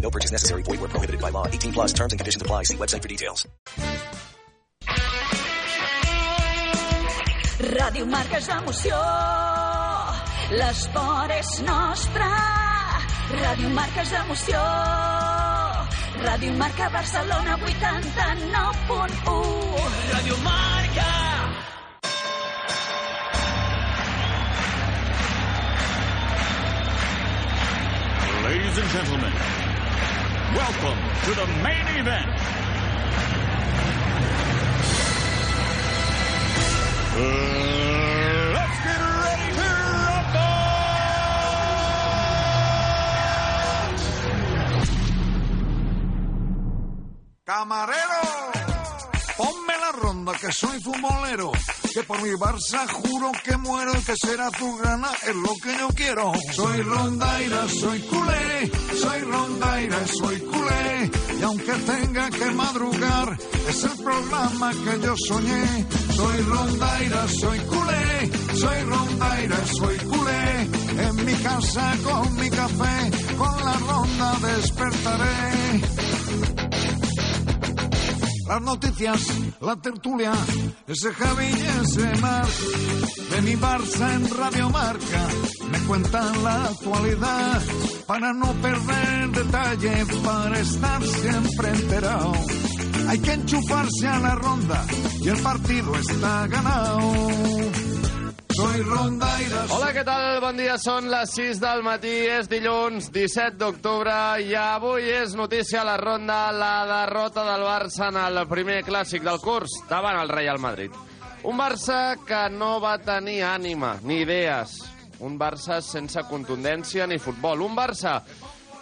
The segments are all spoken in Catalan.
No purchase necessary. Void where prohibited by law. 18 plus terms and conditions apply. See website for details. Ràdio Marca és l'emoció, l'esport és nostre. Ràdio Marca és l'emoció, Ràdio Marca Barcelona 89.1. Ràdio Marca. Ladies and gentlemen, welcome to the main event. Uh, let's get ready to Camarero, la ronda que soy futbolero, que por mi Barça juro que muero y que será tu gana es lo que yo quiero. Soy rondaira, soy culé, soy rondaira, soy culé, y aunque tenga que madrugar, es el programa que yo soñé. Soy rondaira, soy culé, soy rondaira, soy culé, en mi casa con mi café, con la ronda despertaré las noticias, la tertulia, ese Javi y ese Mar, de mi Barça en Radio Marca, me cuentan la actualidad, para no perder detalle, para estar siempre enterado. Hay que enchufarse a la ronda y el partido está ganado. Soy rondaira. Hola, què tal? Bon dia, són les 6 del matí, és dilluns 17 d'octubre i avui és notícia a la ronda la derrota del Barça en el primer clàssic del curs davant el Real Madrid. Un Barça que no va tenir ànima ni idees, un Barça sense contundència ni futbol, un Barça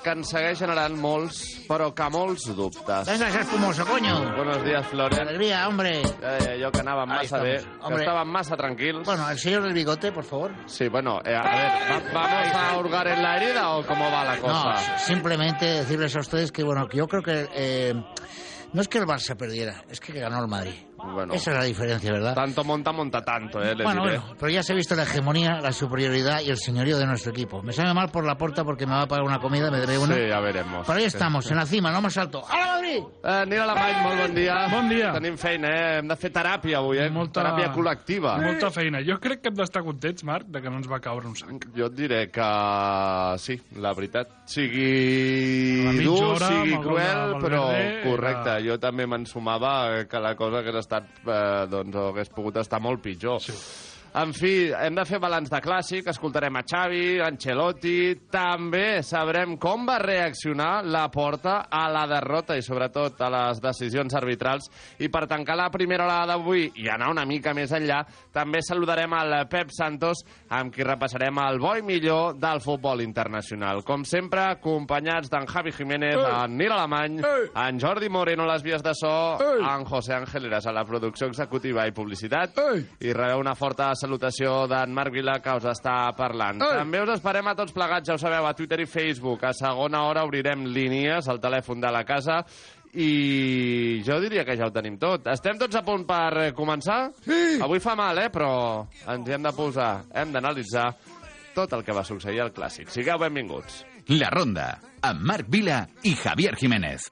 que ens segueix generant molts, però que molts dubtes. Deja de ser fumoso, coño. Buenos días, Flores. Alegría, hombre. Eh, jo que anava Ahí massa bé, estamos. que Hombre. estàvem massa tranquils. Bueno, el señor del bigote, por favor. Sí, bueno, eh, a ver, ¿va- ¿vamos a hurgar en la herida o cómo va la No, cosa? simplemente decirles a ustedes que, bueno, que yo creo que eh, no es que el Barça perdiera, es que ganó el Madrid. Bueno, Esa es la diferencia, ¿verdad? tanto monta, monta tanto, eh, Bueno, diré. bueno, pero ya se ha visto la hegemonía, la superioridad y el señorío de nuestro equipo. Me sabe mal por la puerta porque me va a pagar una comida, me debe una. Sí, ja veremos. Pero ahí estamos, en la cima, no más alto. ¡A la Madrid! Eh, Nina Alemany, molt bon dia. Bon dia. Tenim feina, eh? Hem de fer teràpia avui, eh? Molta- Teràpia col·lectiva. Molta feina. Jo crec que hem d'estar contents, Marc, de que no ens va caure un sac. Jo et diré que sí, la veritat. Sigui dur, hora, sigui cruel, però correcte. Jo també m'ensumava que la cosa hagués estat, eh, doncs, hagués pogut estar molt pitjor. Sí. En fi, hem de fer balanç de clàssic, escoltarem a Xavi, Ancelotti, també sabrem com va reaccionar la Porta a la derrota i sobretot a les decisions arbitrals. I per tancar la primera hora d'avui i anar una mica més enllà, també saludarem al Pep Santos, amb qui repassarem el bo i millor del futbol internacional. Com sempre, acompanyats d'en Javi Jiménez, en Nil Alemany, en Jordi Moreno a les vies de so, en José Ángel Eras a la producció executiva i publicitat, i rebeu una forta salutació d'en Marc Vila, que us està parlant. També us esperem a tots plegats, ja ho sabeu, a Twitter i Facebook. A segona hora obrirem línies al telèfon de la casa i jo diria que ja ho tenim tot. Estem tots a punt per començar? Sí! Avui fa mal, eh? Però ens hi hem de posar, hem d'analitzar tot el que va succeir al Clàssic. Sigueu benvinguts. La Ronda, amb Marc Vila i Javier Jiménez.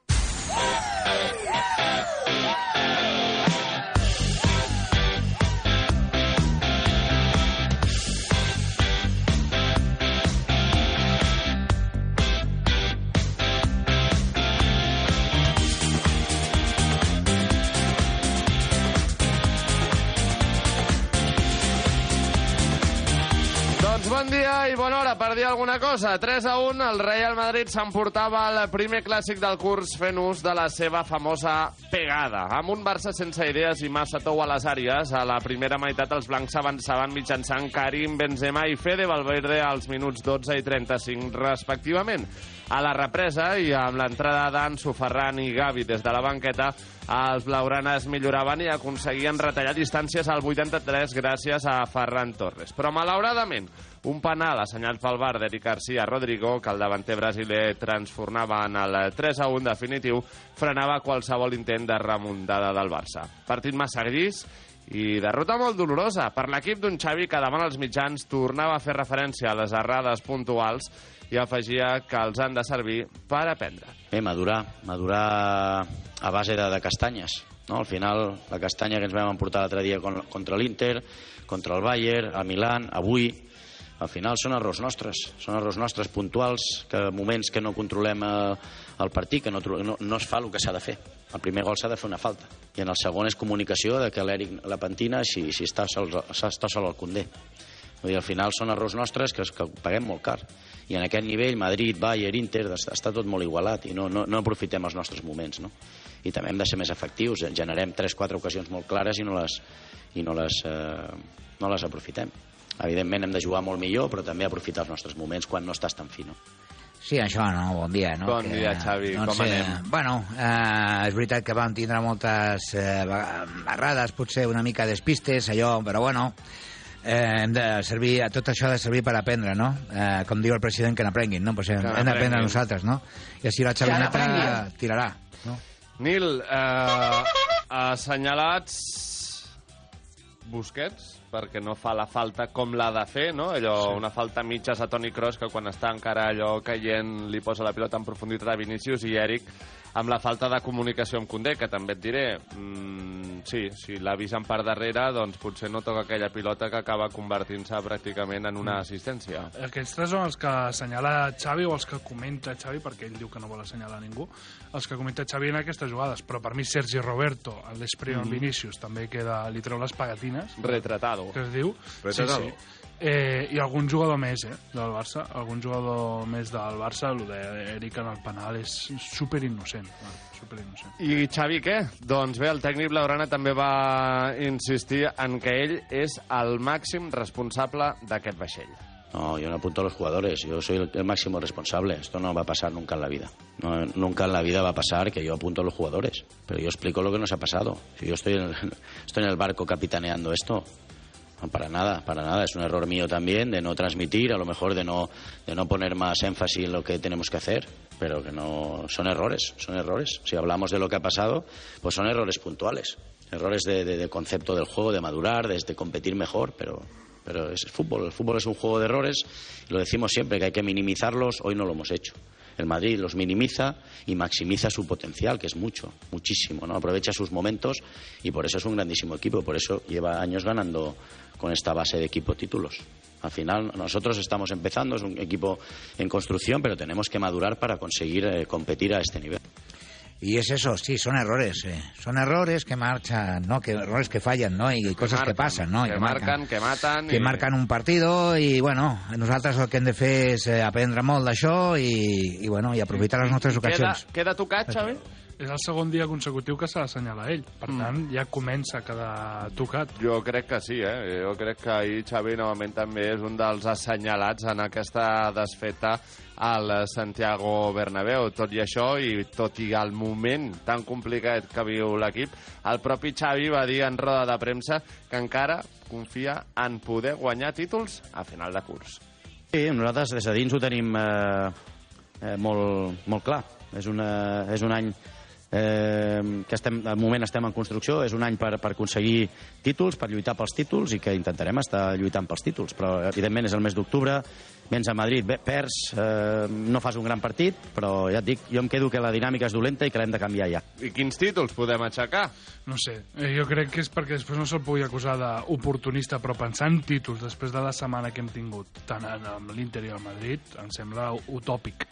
Doncs bon dia i bona hora per dir alguna cosa. 3 a 1, el Real Madrid s'emportava el primer clàssic del curs fent ús de la seva famosa pegada. Amb un Barça sense idees i massa tou a les àrees, a la primera meitat els blancs avançaven mitjançant Karim Benzema i Fede Valverde als minuts 12 i 35 respectivament. A la represa i amb l'entrada d'Ansu Ferran i Gavi des de la banqueta, els blaugranes milloraven i aconseguien retallar distàncies al 83 gràcies a Ferran Torres. Però, malauradament, un penal assenyat pel bar d'Eric García Rodrigo, que el davanter brasiler transformava en el 3 a 1 definitiu, frenava qualsevol intent de remuntada del Barça. Partit massa gris i derrota molt dolorosa per l'equip d'un Xavi que davant els mitjans tornava a fer referència a les errades puntuals i afegia que els han de servir per aprendre. Bé, madurar, madurar a base de, de castanyes. No? Al final, la castanya que ens vam emportar l'altre dia con- contra l'Inter, contra el Bayern, a Milan, avui, al final són errors nostres, són errors nostres puntuals, que moments que no controlem el, el partit, que no, no, no es fa el que s'ha de fer. El primer gol s'ha de fer una falta. I en el segon és comunicació de que l'Eric la pentina si, si està, sol, està sol al Condé. Vull dir, al final són errors nostres que, que paguem molt car. I en aquest nivell, Madrid, Bayern, Inter, està tot molt igualat i no, no, no aprofitem els nostres moments, no? I també hem de ser més efectius. Generem 3-4 ocasions molt clares i no les, i no les, eh, no les aprofitem. Evidentment hem de jugar molt millor, però també aprofitar els nostres moments quan no estàs tan fi, no? Sí, això, no? Bon dia, no? Bon dia, Xavi. Com anem? Bueno, eh, és veritat que vam tindre moltes eh, errades, potser una mica despistes, allò, però bueno, eh, hem de servir, tot això ha de servir per aprendre, no? Eh, com diu el president, que n'aprenguin, no? Pues hem, Que hem d'aprendre nosaltres, no? I així la xavineta n'aprenguin. tirarà, no? Nil, eh, assenyalats Busquets, perquè no fa la falta com l'ha de fer, no? Allò, sí. una falta mitges a Toni Kroos, que quan està encara allò caient li posa la pilota en profunditat a Vinícius, i Eric amb la falta de comunicació amb Condé, que també et diré, mm, sí, si l'avisen per darrere, doncs potser no toca aquella pilota que acaba convertint-se pràcticament en una assistència. Aquests tres són els que assenyala Xavi o els que comenta Xavi, perquè ell diu que no vol assenyalar ningú, els que comenta Xavi en aquestes jugades. Però per mi Sergi Roberto, el després amb Mhm. Vinícius, també queda, li treu les pegatines. Retratado. Que es diu. Retratado. Sí, sí. Eh, I algun jugador més, eh, del Barça. Algun jugador més del Barça, el d'Eric en el penal és super innocent. Super innocent. I Xavi què? Doncs bé, el tècnic Blaugrana també va insistir en que ell és el màxim responsable d'aquest vaixell. No, yo no apunto a los jugadores, yo soy el, el máximo responsable. Esto no va a pasar nunca en la vida. No, nunca en la vida va a pasar que yo apunto a los jugadores. Pero yo explico lo que nos ha pasado. Si yo estoy en el, estoy en el barco capitaneando esto, para nada, para nada. Es un error mío también de no transmitir, a lo mejor de no, de no poner más énfasis en lo que tenemos que hacer, pero que no son errores, son errores. Si hablamos de lo que ha pasado, pues son errores puntuales, errores de, concepto del juego, de madurar, de, competir mejor, pero, pero es fútbol. El fútbol es un juego de errores lo decimos siempre que hay que minimizarlos. Hoy no lo hemos hecho. El Madrid los minimiza y maximiza su potencial, que es mucho, muchísimo, ¿no? Aprovecha sus momentos y por eso es un grandísimo equipo, por eso lleva años ganando con esta base de equipo títulos. Al final nosotros estamos empezando, es un equipo en construcción, pero tenemos que madurar para conseguir eh, competir a este nivel. Y es eso, sí, son errores, eh. son errores que marchan, ¿no? Que errores que fallan, ¿no? Y cosas que, marquen, passen, no? I Que marquen, que maten... que i- marquen un partido i, bueno, nosaltres el que hem de fer és eh, aprendre molt d'això i, i, bueno, i aprofitar les nostres Queda, ocasions. queda tocat, Xavi? És el segon dia consecutiu que s'ha d'assenyalar ell. Per Mm. tant, ja comença a quedar tocat. Jo crec que sí, eh? Jo crec que ahir Xavi novament també és un dels assenyalats en aquesta desfeta al Santiago Bernabéu. Tot i això, i tot i el moment tan complicat que viu l'equip, el propi Xavi va dir en roda de premsa que encara confia en poder guanyar títols a final de curs. Sí, nosaltres des de dins ho tenim eh, eh, molt, molt clar. És, una, és un any eh, que estem, de moment estem en construcció, és un any per, per aconseguir títols, per lluitar pels títols i que intentarem estar lluitant pels títols, però evidentment és el mes d'octubre, vens a Madrid, bé, perds, eh, no fas un gran partit, però ja et dic, jo em quedo que la dinàmica és dolenta i que l'hem de canviar ja. I quins títols podem aixecar? No sé, eh, jo crec que és perquè després no se'l pugui acusar d'oportunista, però pensar en títols després de la setmana que hem tingut, tant en amb l'Inter i el Madrid, em sembla utòpic.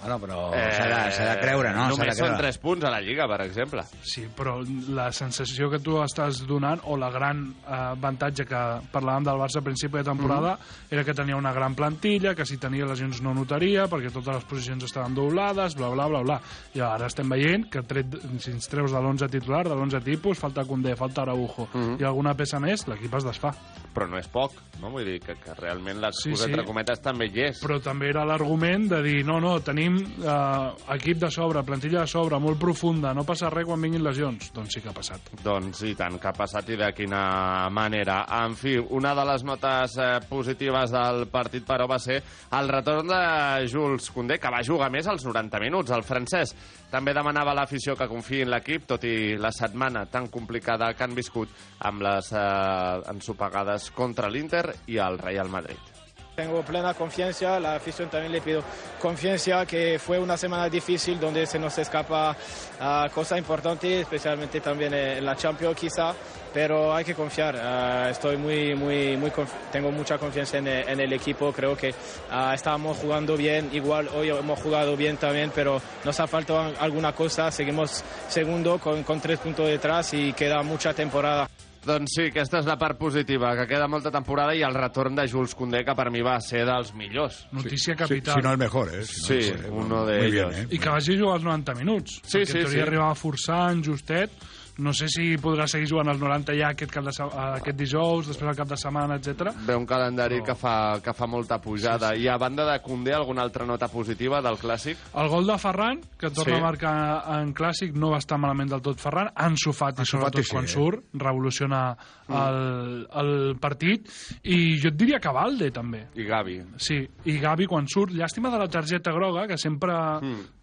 Bueno, però s'ha de, s'ha de creure, no? De Eh, Només són creure. 3 punts a la Lliga, per exemple. Sí, però la sensació que tu estàs donant, o la gran eh, avantatge que parlàvem del Barça a principi de temporada, era que tenia una gran plantilla, que si tenia lesions no notaria, perquè totes les posicions estaven doblades, bla, bla, bla, bla. I ara estem veient que tret, si ens treus de l'11 titular, de l'11 tipus, falta Condé, falta Araujo, i alguna peça més, l'equip es desfà. Però no és poc, no? Vull dir que, que realment l'excusa, sí. sí. entre cometes, també hi és. Però també era l'argument de dir, no, no, tenim eh, equip de sobre, plantilla de sobre, molt profunda, no passa res quan vinguin lesions. Doncs sí que ha passat. Doncs i tant, que ha passat i de quina manera. En fi, una de les notes eh, positives del partit, però, va ser el retorn de Jules Koundé, que va jugar més als 90 minuts. El francès també demanava a l'afició que confiï en l'equip, tot i la setmana tan complicada que han viscut amb les eh, ensopegades contra l'Inter i el Real Madrid. Tengo plena confianza, la afición también le pido confianza, que fue una semana difícil donde se nos escapa ah, cosas importantes, especialmente también en la Champions quizá, pero hay que confiar. Ah, estoy muy, muy, muy, tengo mucha confianza en el, equipo, creo que ah, estábamos jugando bien, igual hoy hemos jugado bien también, pero nos ha faltado alguna cosa, seguimos segundo con tres puntos detrás y queda mucha temporada. Doncs sí, aquesta és la part positiva, que queda molta temporada i el retorn de Jules Koundé, que per mi va ser dels millors. Notícia Sí, capital. si no el mejor, ¿eh? Si no, Sí, no sé, uno de muy bien, ellos. ¿eh? I que vagi a jugar als 90 minuts. Sí, perquè sí, en teoria sí. arribava forçant, justet. No sé si podrà seguir jugant als 90 ja aquest, cap de, se- aquest dijous, després el cap de setmana, etc. Ve un calendari que, fa, que fa molta pujada. Sí, sí. I a banda de Koundé, alguna altra nota positiva del Clàssic? El gol de Ferran, que torna Sí. a marcar en clàssic, no va estar malament del tot Ferran. Ansu Fati, Ansu sobretot Fati sí, quan eh? surt, revoluciona Mm. el, el partit. I jo et diria que Valde, també. I Gavi. Sí, i Gavi quan surt. Llàstima de la targeta groga, que sempre...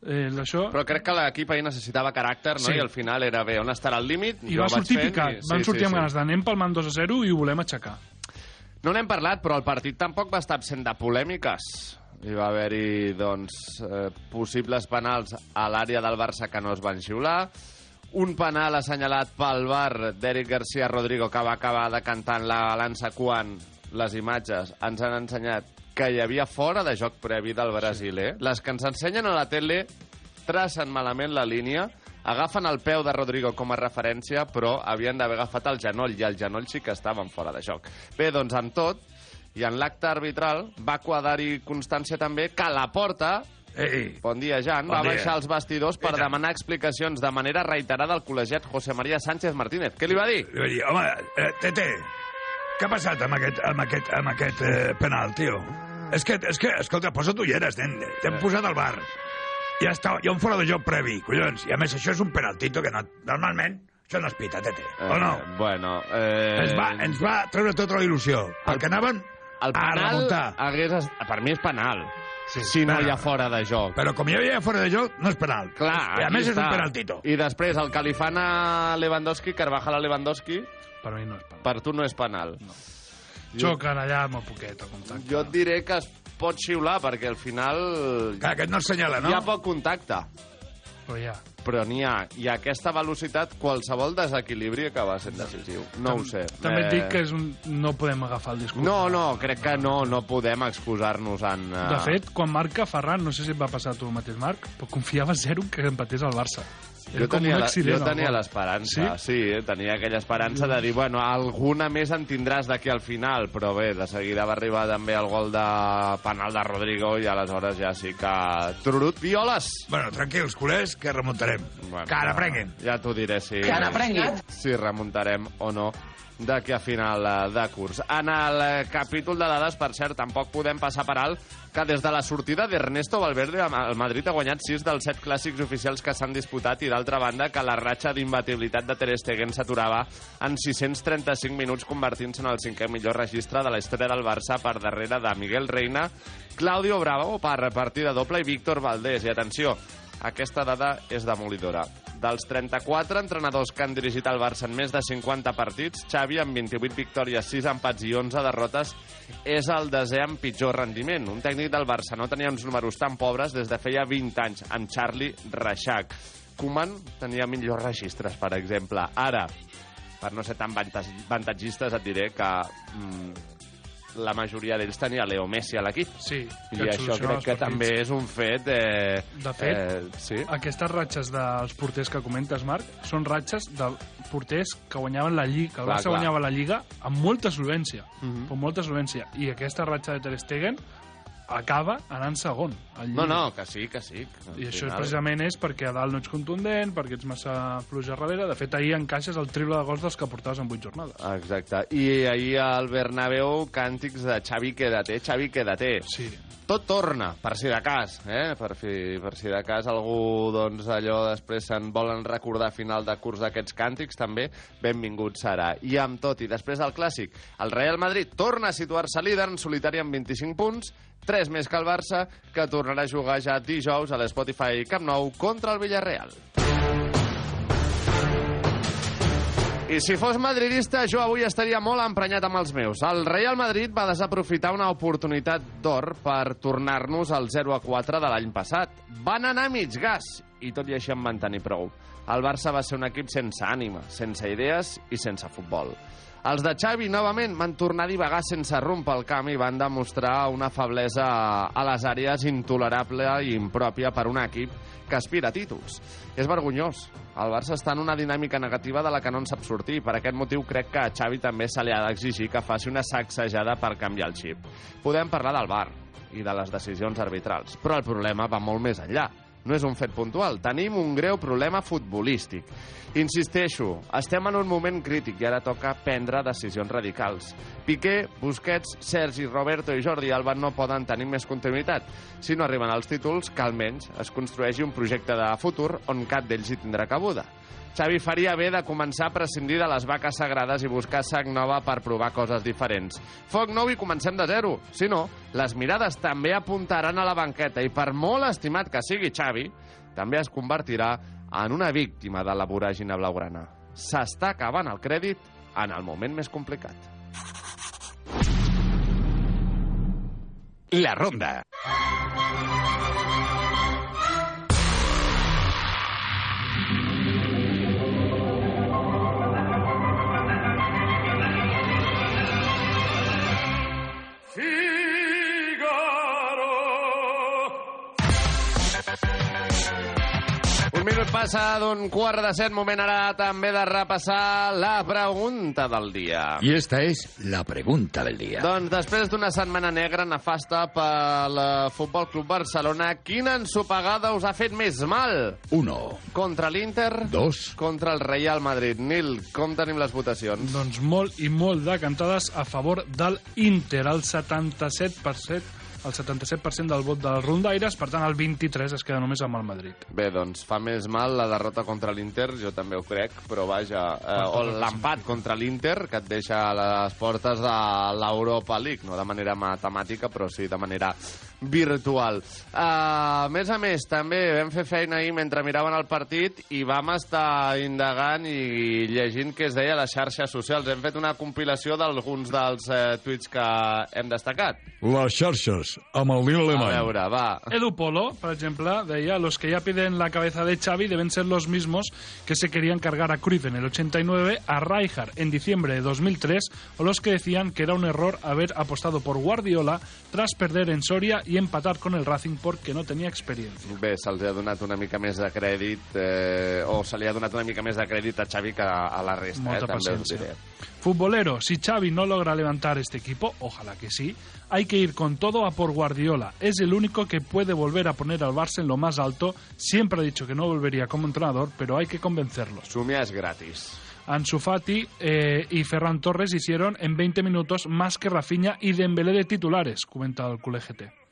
Eh, això... Però crec que l'equip ahir necessitava caràcter, no? Sí. I al final era bé, on estarà el límit? I va sortir fent picat. i- Van sí, sortir sí, amb sí. ganes d'anem palmant 2 a 0 i ho volem aixecar. No n'hem parlat, però el partit tampoc va estar absent de polèmiques. Hi va haver-hi, doncs, eh, possibles penals a l'àrea del Barça que no es van xiular, un penal assenyalat pel bar d'Eric García Rodrigo que va acabar decantant la balança quan les imatges ens han ensenyat que hi havia fora de joc previ del brasiler. Les que ens ensenyen a la tele tracen malament la línia, agafen el peu de Rodrigo com a referència, però havien d'haver agafat el genoll, i el genoll sí que estaven fora de joc. Bé, doncs amb tot, i en l'acte arbitral va quadrar-hi constància també que la porta Ei, Bon dia, Jan. Bon va dia. baixar als vestidors per demanar explicacions de manera reiterada al col·legiat José María Sánchez Martínez. Què li va dir? li va dir, home, eh, Tete, què ha passat amb aquest, amb aquest, amb aquest eh, penal, tio? És que, és que, escolta, posa't ulleres, nen. T'hem posat al bar. Ja està, hi ha un fora de joc previ, collons. I a més, això és un penaltito que no, normalment això no es pita, Tete. o no? Eh, bueno... Eh... Ens va, ens va treure tota la il·lusió. Perquè anaven El a penal remuntar. hagués... Per mi és penal. Sí, si no penal. hi ha fora de joc. Però com hi havia fora de joc, no és penal. Clar, I a més és està. un penaltito. I després el que li fan a Lewandowski, Carvajal a Lewandowski, Per mi no és penal. per tu no és penal. No. Xoquen allà amb el poquet, a contacte. Jo et diré que es pot xiular, perquè al final Clar, aquest no es senyala, no? hi ha poc contacte. Però ja. Però n'hi ha. I a aquesta velocitat, qualsevol desequilibri acaba sent decisiu. No ho sé. També et dic Eh, que és un... no podem agafar el discurs. No, no, crec que no, no podem excusar-nos en... eh, De fet, quan marca Ferran, no sé si et va passar a tu el mateix, Marc, però confiava zero que empatés al Barça. Jo tenia, un la, accident. jo tenia l'esperança, sí? sí, tenia aquella esperança de dir, bueno, alguna més en tindràs d'aquí al final, però bé, de seguida va arribar també el gol de penal de Rodrigo i aleshores ja sí que... Tururut, violes! Bueno, tranquils, culers, que remuntarem. Bueno, que ara prenguin. Ja t'ho diré si... Que ara prenguin. Si remuntarem o no d'aquí a final eh, de curs. En el eh, capítol de dades, per cert, tampoc podem passar per alt que des de la sortida d'Ernesto Valverde el Madrid ha guanyat 6 dels 7 clàssics oficials que s'han disputat i d'altra banda que la ratxa d'imbatibilitat de Ter Stegen s'aturava en 635 minuts convertint-se en el cinquè millor registre de la història del Barça per darrere de Miguel Reina, Claudio Bravo per partida doble i Víctor Valdés. I atenció, aquesta dada és demolidora. Dels 34 entrenadors que han dirigit el Barça en més de 50 partits, Xavi, amb 28 victòries, 6 empats i 11 derrotes, és el desè amb pitjor rendiment. Un tècnic del Barça no tenia uns números tan pobres des de feia 20 anys, amb Charlie Reixac. Koeman tenia millors registres, per exemple. Ara, per no ser tan avantatgistes, et diré que mm, la majoria d'ells tenia Leo Messi a l'equip. Sí, I això crec que també és un fet... Eh, De fet, eh, sí. aquestes ratxes dels porters que comentes, Marc, són ratxes de porters que guanyaven la Lliga, que el Barça guanyava la Lliga amb molta solvència, Mhm. amb molta solvència. I aquesta ratxa de Ter Stegen acaba anant segon. al No, no, que sí, que sí. que I això final- precisament és perquè a dalt no ets contundent, perquè ets massa fluix a darrere. De fet, ahir encaixes el triple de gols dels que portaves en 8 jornades. Exacte. I ahir al Bernabéu, càntics de Xavi quédate, Xavi quédate. Sí. Tot torna, per si de cas, eh? per, fi, per si de cas algú doncs, allò després se'n volen recordar a final de curs d'aquests càntics, també benvingut serà. I amb tot, i després del clàssic, el Real Madrid torna a situar-se líder en solitari amb 25 punts, 3 més que el Barça, que tornarà a jugar ja dijous a l'Spotify Camp Nou contra el Villarreal. I si fos madridista, jo avui estaria molt emprenyat amb els meus. El Real Madrid va desaprofitar una oportunitat d'or per tornar-nos al 0 a 4 de l'any passat. Van anar a mig gas, i tot i així en van tenir prou. El Barça va ser un equip sense ànima, sense idees i sense futbol. Els de Xavi, novament, van tornar a divagar sense rumb pel camp i van demostrar una feblesa a les àrees intolerable i impròpia per un equip que aspira a títols. És vergonyós. El Barça està en una dinàmica negativa de la que no en sap sortir. Per aquest motiu crec que a Xavi també se li ha d'exigir que faci una sacsejada per canviar el xip. Podem parlar del bar i de les decisions arbitrals, però el problema va molt més enllà. No és un fet puntual, tenim un greu problema futbolístic. Insisteixo, estem en un moment crític i ara toca prendre decisions radicals. Piqué, Busquets, Sergi, Roberto i Jordi Alba no poden tenir més continuïtat. Si no arriben als títols, que almenys es construeixi un projecte de futur on cap d'ells hi tindrà cabuda. Xavi faria bé de començar a prescindir de les vaques sagrades i buscar sang nova per provar coses diferents. Foc nou i comencem de zero. Si no, les mirades també apuntaran a la banqueta i per molt estimat que sigui Xavi, també es convertirà en una víctima de la voràgina blaugrana. S'està acabant el crèdit en el moment més complicat. La ronda. Un minut passa d'un quart de set, moment ara també de repassar la pregunta del dia. Y esta es la pregunta del día. Doncs després d'una setmana negra nefasta pel eh, Futbol Club Barcelona, quina ensopegada us ha fet més mal? Uno. Contra l'Inter? Dos. Contra el Real Madrid. Nil, com tenim les votacions? Doncs molt i molt de cantades a favor del Inter, el 77%, el 77% del vot dels rondaires, per tant el 23 es queda només amb el Madrid. Bé, doncs fa més mal la derrota contra l'Inter, jo també ho crec, però vaja, eh, o l'empat contra l'Inter, que et deixa a les portes de l'Europa League, no de manera matemàtica, però sí de manera virtual. Uh, a més a més, també vam fer feina ahir mentre miraven el partit i vam estar indagant i llegint què es deia a les xarxes socials. Hem fet una compilació d'alguns dels eh, tuits que hem destacat. Les xarxes, amb el Nil A Alemany. veure, va. Edu Polo, por ejemplo, deia, los que ya piden la cabeza de Xavi deben ser los mismos que se querían cargar a Cruyff en el 89, a Rijkaard en diciembre de 2003, o los que decían que era un error haber apostado por Guardiola tras perder en Soria y empatar con el Racing porque no tenía experiencia. Bé, se'ls ha donat una mica més de crèdit, eh, o se li ha donat una mica més de crèdit a Xavi que a la resta, Molta eh, també us diré. Futbolero, si Xavi no logra levantar este equipo, ojalá que sí, hay que ir con todo a por Guardiola. Es el único que puede volver a poner al Barça en lo más alto. Siempre ha dicho que no volvería como entrenador, pero hay que convencerlos. Sumia és gratis. Ansu Fati eh, y Ferran Torres hicieron en 20 minutos más que Rafinha y Dembélé de titulares, comenta el culé GT.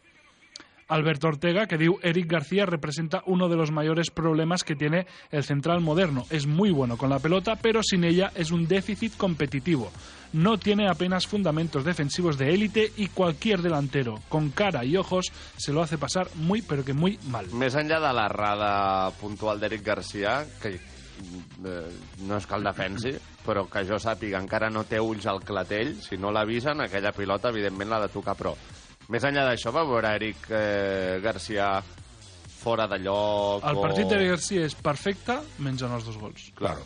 Alberto Ortega, que diu Eric García representa uno de los mayores problemas que tiene el central moderno. Es muy bueno con la pelota, pero sin ella es un déficit competitivo. No tiene apenas fundamentos defensivos de élite y cualquier delantero con cara y ojos se lo hace pasar muy, pero que muy mal. Més enllà de l'errada puntual d'Eric Garcia, que eh, no és que el defensi, però que jo sàpiga encara no té ulls al clatell, si no l'avisen, aquella pilota evidentment l'ha de tocar, però més enllà d'això va veure Eric eh, Garcia fora de lloc El o... partit d'Eric Garcia és perfecte, menys en els dos gols. Claro.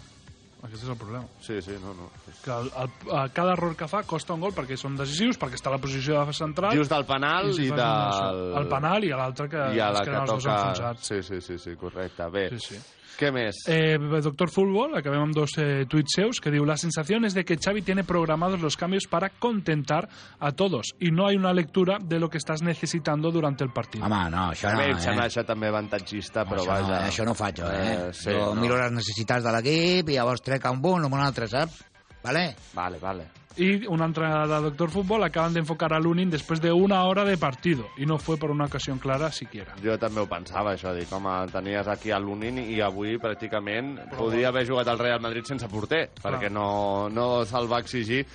Aquest és el problema. Sí, sí, no, no. Que el, el, el, cada error que fa costa un gol perquè són decisius, perquè està a la posició de central... Just del penal i una del-. El penal i l'altre que I a la es que queden els dos toca... enfonsats. Sí, sí, sí, sí, correcte. Bé, Sí, sí. Què més? Eh, Doctor Fútbol, acabem amb dos eh, tuits seus que diu la sensación es de que Xavi tiene programados los cambios para contentar a todos y no hay una lectura de lo que estás necesitando durante el partido. Home, no, això no, mi em sembla eh? això també avantatgista, però això, no, vaja... això no ho faig jo, eh? Eh, sí, jo no. miro les necessitats de l'equip i llavors trec amb un o amb un altre, saps? Vale? Vale, vale. Y una entrada de Doctor Fútbol acaban de enfocar a Lunin después de una hora de partido y no fue por una ocasión clara siquiera. Jo també ho pensava, això, dic, home, tenies aquí a Lunin i avui pràcticament podria haver jugat al Real Madrid sense porter, perquè no, no se'l va exigir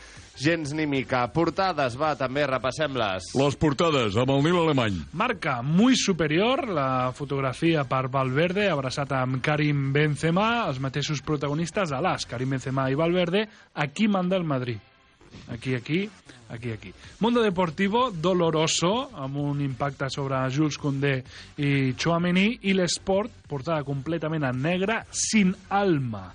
gens ni mica. Portades, va, també repassem-les. Les portades amb el Nil Alemany. Marca muy superior, la fotografia per Valverde abraçat amb Karim Benzema, els mateixos protagonistes a l'as, Karim Benzema i Valverde, aquí manda el Madrid. Aquí, aquí, aquí, aquí. Mundo Deportivo, doloroso, amb un impacte sobre Jules Koundé i Chouameni, i l'Esport, portada completament en negre, sin alma,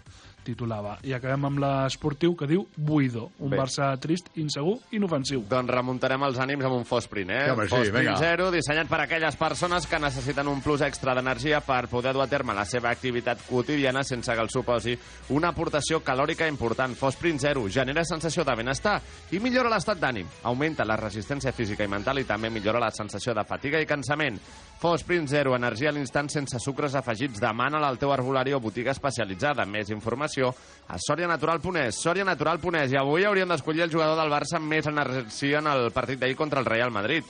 titulava. I acabem amb l'esportiu que diu Buido, un Bé. Barça trist, insegur, inofensiu. Doncs remuntarem els ànims amb un Fosprint, eh? Sí, home, sí, Fosprint vinga. zero, dissenyat per a aquelles persones que necessiten un plus extra d'energia per poder dur a terme la seva activitat quotidiana sense que els suposi una aportació calòrica important. Fosprint zero genera sensació de benestar i millora l'estat d'ànim. Augmenta la resistència física i mental i també millora la sensació de fatiga i cansament. Fosprint zero, energia a l'instant sense sucres afegits. Demana-la al teu herbolari o botiga especialitzada. Més informació a sorianatural.es. Sorianatural.es. I avui hauríem d'escollir el jugador del Barça amb més energia en el partit d'ahir contra el Real Madrid.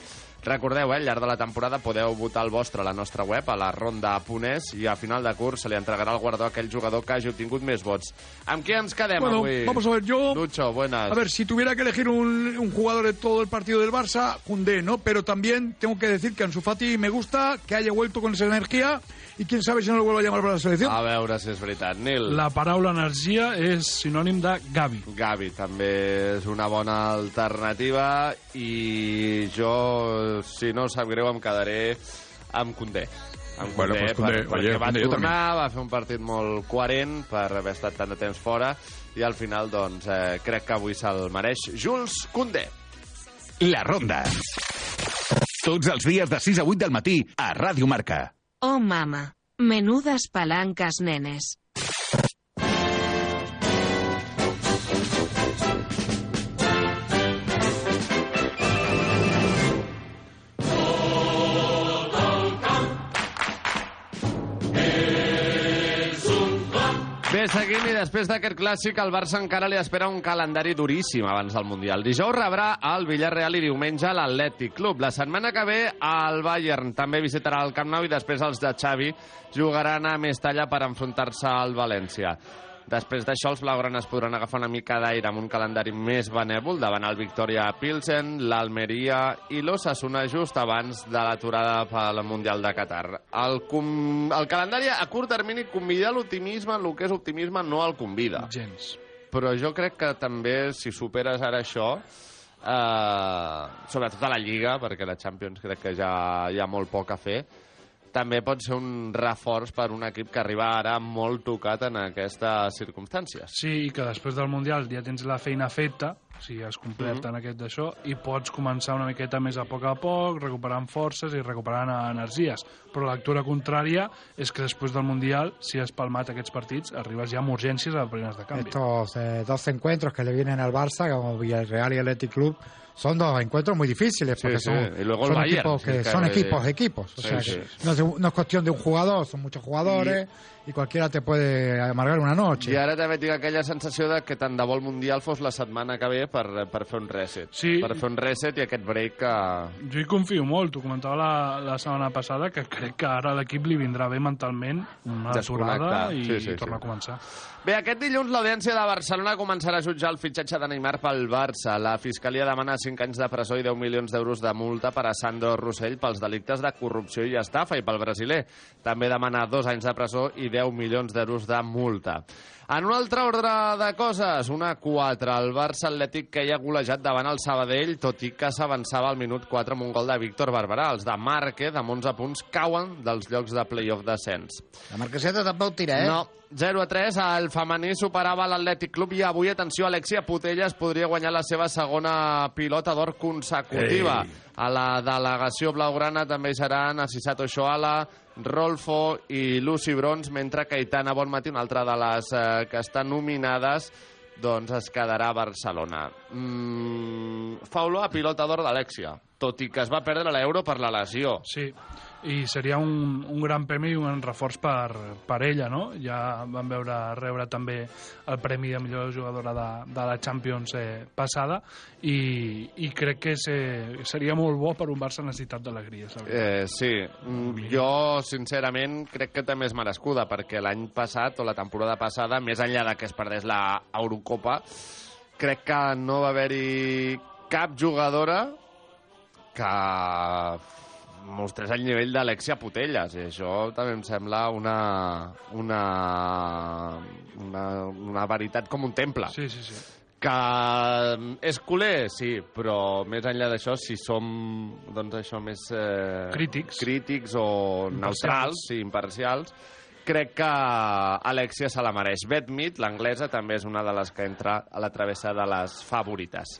Recordeu, eh, al llarg de la temporada podeu votar el vostre a la nostra web, a la ronda.es, i a final de curs se li entregarà el guardó a aquell jugador que hagi obtingut més vots. Amb qui ens quedem Bueno, avui? vamos a ver, yo... Lucho, buenas. A ver, si tuviera que elegir un, un jugador de todo el partido del Barça, Koundé, ¿no? Pero también tengo que decir que Ansu Fati me gusta, que haya vuelto con esa energía y quién sabe si no lo vuelvo a llamar para la selección. A veure si és veritat. Nil. La paraula energia és sinònim de Gavi. Gavi també és una bona alternativa i jo, si no sap greu, em quedaré amb Condé. Amb Bueno, Koundé, pues Koundé, per, oye, perquè va Koundé, jo tornar, va fer un partit molt coherent per haver estat tant de temps fora i al final, doncs, eh, crec que avui se'l mereix Jules Koundé. La Ronda. Tots els dies de 6 a 8 del matí a Ràdio Marca. Oh, mama. Menudas palancas, nenes. Bé, seguim i després d'aquest clàssic el Barça encara li espera un calendari duríssim abans del Mundial. Dijous rebrà el Villarreal i diumenge l'Atlètic Club. La setmana que ve el Bayern també visitarà el Camp Nou i després els de Xavi jugaran a Mestalla per enfrontar-se al València. Després d'això, els blaugranes podran agafar una mica d'aire amb un calendari més benèvol davant el Victoria Pilsen, l'Almeria i l'Osasuna just abans de l'aturada pel Mundial de Qatar. El, com... el calendari a curt termini convida l'optimisme, el que és optimisme no el convida. Gens. Però jo crec que també, si superes ara això, eh, sobretot a la Lliga, perquè la Champions crec que ja hi ha molt poc a fer, també pot ser un reforç per un equip que arriba ara molt tocat en aquestes circumstàncies. Sí, i que després del Mundial ja tens la feina feta, si has complert Mhm. en aquest d'això, i pots començar una miqueta més a poc a poc, recuperant forces i recuperant energies. Però la lectura contrària és que després del Mundial, si has palmat aquests partits, arribes ja amb urgències a primeres de canvi. Estos eh, dos encuentros que le vienen al Barça, como Villarreal y Athletic Club, son dos encuentros muy difíciles porque sí. son, Y luego son Bayern, equipos sí, que son equipos equipos o Sí, sea sí. que no, es, no es cuestión de un jugador son muchos jugadores y, cualquiera te puede amargar una noche I ara també tinc aquella sensació de que tant de bo el Mundial fos la setmana que ve per, per fer un reset. Sí. Per fer un reset i aquest break que... Jo hi confio molt, t'ho comentava la, la setmana passada, que crec que ara l'equip li vindrà bé mentalment una aturada i, Sí, sí, i tornar sí. a començar. Bé, aquest dilluns l'Audiència de Barcelona començarà a jutjar el fitxatge de Neymar pel Barça. La Fiscalia demana 5 anys de presó i 10 milions d'euros de multa per a Sandro Rossell pels delictes de corrupció i estafa i pel brasiler. També demana 2 anys de presó i 10 milions d'euros de multa. En un altre ordre de coses, una 4. El Barça Atlètic que hi ha golejat davant el Sabadell, tot i que s'avançava al minut 4 amb un gol de Víctor Barberà. Els de Marque, amb 11 punts, cauen dels llocs de playoff descens. La Marqueseta tampoc tira, eh? No, 0 a 3, el femení superava l'Atlètic Club i avui, atenció, Alexia Putelles podria guanyar la seva segona pilota d'or consecutiva. Ei. A la delegació blaugrana també hi seran Asisato Shoala, Rolfo i Lucy Brons, mentre que Aitana Bonmatí, una altra de les eh, que estan nominades, doncs es quedarà a Barcelona. Mm, fa olor a pilota d'or d'Alexia, tot i que es va perdre l'euro per la lesió. Sí, i seria un, un gran premi i un reforç per, per ella, no? Ja vam veure rebre també el premi de millor jugadora de, de la Champions eh, passada i, i crec que se, seria molt bo per un Barça necessitat veritat. Eh, sí, Mm, jo sincerament crec que també és merescuda perquè l'any passat o la temporada passada, més enllà de que es perdés la Eurocopa, crec que no va haver-hi cap jugadora que mostrés el nivell d'Alexia Putelles i això també em sembla una, una, una, una veritat com un temple Sí, sí, sí. que és culer, sí, però més enllà d'això, si som doncs això més eh, Crítics. crítics o Imparcials. neutrals, sí, imparcials, crec que Alexia se la mereix. Beth Mead, l'anglesa, també és una de les que entra a la travessa de les favorites.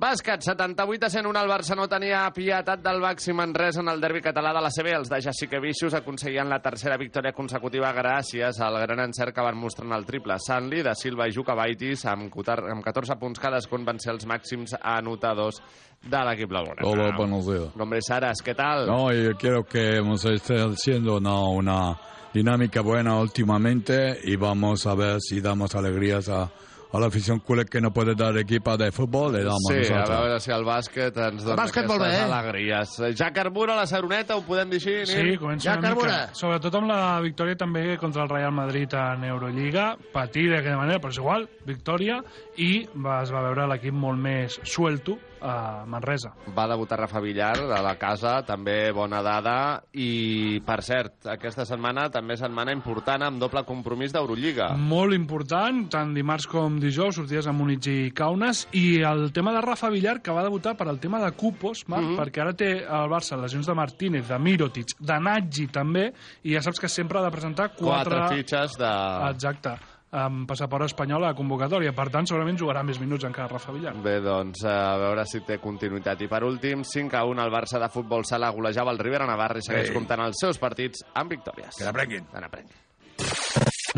Bàsquet, 78 a 101, el Barça no tenia pietat del Baxi Manresa en el derbi català de la CB. Els de Jaciquevichus aconseguien la tercera victòria consecutiva gràcies al gran encert que van mostrar en el triple. Sanli, de Silva i Jukabaitis, amb, cotar- amb 14 punts cadascun, van ser els màxims anotadors de l'equip blaugrana. Hola, buenos días. Hombre, Saras, ¿qué tal? No, y quiero que hemos estado haciendo una, una dinámica buena últimamente y vamos a ver si damos alegrías a, a la afición culé que no puede dar equipo de fútbol, le damos Sí, a nosotros. veure si el bàsquet ens dona bàsquet molt aquestes bé, eh? alegries. Ja Carbura, la Saroneta, ho podem dir així? Sí, Nil? comença una mica. Sobretot amb la victòria també contra el Real Madrid en Eurolliga. Patir d'aquella manera, però és igual, victòria. I es va veure l'equip molt més suelto a Manresa. Va debutar Rafa Villar, de la casa, també bona dada. I, per cert, aquesta setmana també setmana important amb doble compromís d'Eurolliga. Molt important, tant dimarts com dijous, sortides a Múnich i Kaunas, i el tema de Rafa Villar, que va debutar per al tema de cupos, Marc, Mhm. perquè ara té al Barça lesions de Martínez, de Mirotic, de Nagy també, i ja saps que sempre ha de presentar quatre... Quatre fitxes de... Exacte, amb passaport espanyol a la convocatòria. Per tant, segurament jugarà més minuts encara Rafa Villar. Bé, doncs, a veure si té continuïtat. I per últim, 5 a 1, el Barça de futbol sala golejava el Rivera Navarra i segueix Ei. comptant els seus partits amb victòries. Que n'aprenguin. Que n'aprenguin.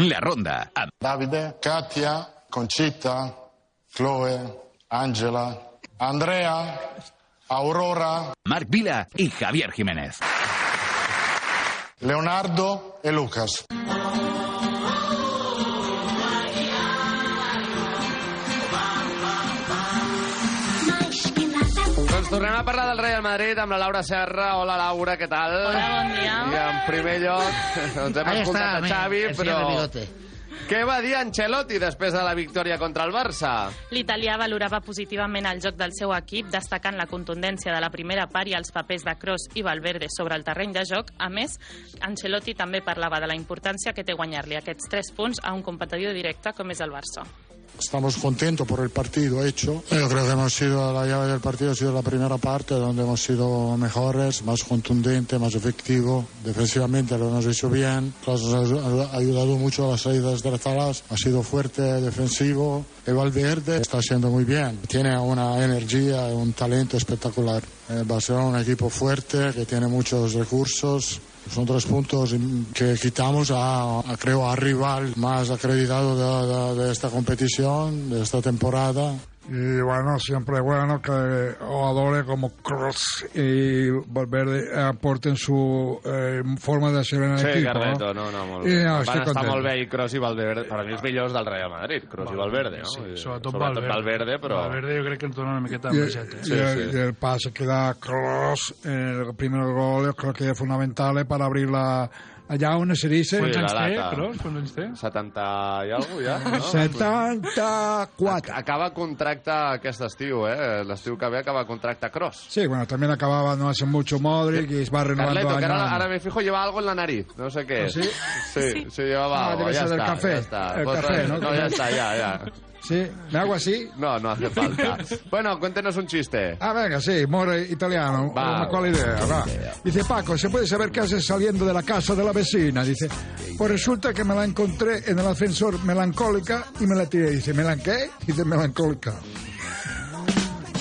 La ronda amb Davide, Katia, Concita, Chloe, Angela, Andrea, Aurora, Marc Vila i Javier Jiménez. Leonardo e Lucas. Doncs tornem a parlar del Real Madrid amb la Laura Serra. Hola, Laura, què tal? Hola, bon dia. I en primer lloc, doncs hem Ahí escoltat está, a Xavi, el però... Què va dir Ancelotti després de la victòria contra el Barça? L'italià valorava positivament el joc del seu equip, destacant la contundència de la primera part i els papers de Kroos i Valverde sobre el terreny de joc. A més, Ancelotti també parlava de la importància que té guanyar-li aquests tres punts a un competidor directe com és el Barça. Estamos contentos por el partido hecho. Yo creo que hemos sido la llave del partido, ha sido la primera parte donde hemos sido mejores, más contundente, más efectivo. Defensivamente lo hemos hecho bien. Nos ha ayudado mucho a las salidas de atrás. Ha sido fuerte, defensivo. El Valverde está haciendo muy bien. Tiene una energía un talento espectacular. El Barcelona es un equipo fuerte que tiene muchos recursos. Son tres puntos que quitamos a, a, creo, al rival más acreditado de, esta competición, de esta temporada. Y bueno, siempre es bueno que jugadores como Cross y Valverde aporten su eh, forma de ser en el Sí, equipo. Carleto, ¿no? no, no, molt I bé. no, Van estar content. molt bé i Kroos i Valverde, per a mi els millors del Real Madrid, Kroos i Valverde, no? Sí, I sobretot, sobretot Valverde, però... Valverde jo crec que ens dona una miqueta Y, d'envejeta. y el, y el pase que da Cross en el primer gol creo que es fundamental para abrir la allá on se dice Sí, la té, data. Kroos? Quants anys té? 70 i alguna ja, no? 74 Acaba contracte aquest estiu, eh? L'estiu que ve acaba contracte Cross. sí bueno también acababa no hace mucho Modric y va renovando Carleto, que año a ahora, me fijo, lleva algo en la nariz. No sé qué ¿Ah, es. sí? Sí, sí, llevaba Ah, algo. debe ya ser del está, café. ya está. El Pues, café, no, ¿no? ya está, ya, ya. Sí, ¿me hago así? No, no hace falta. bueno, cuéntenos un chiste. Ah, venga, sí, more italiano. Va. Una cual idea, va. Dice, Paco, ¿se puede saber qué haces saliendo de la casa de la vecina? Dice, pues resulta que me la encontré en el ascensor melancólica y me la tiré. Dice, ¿melan qué? Dice, melancólica.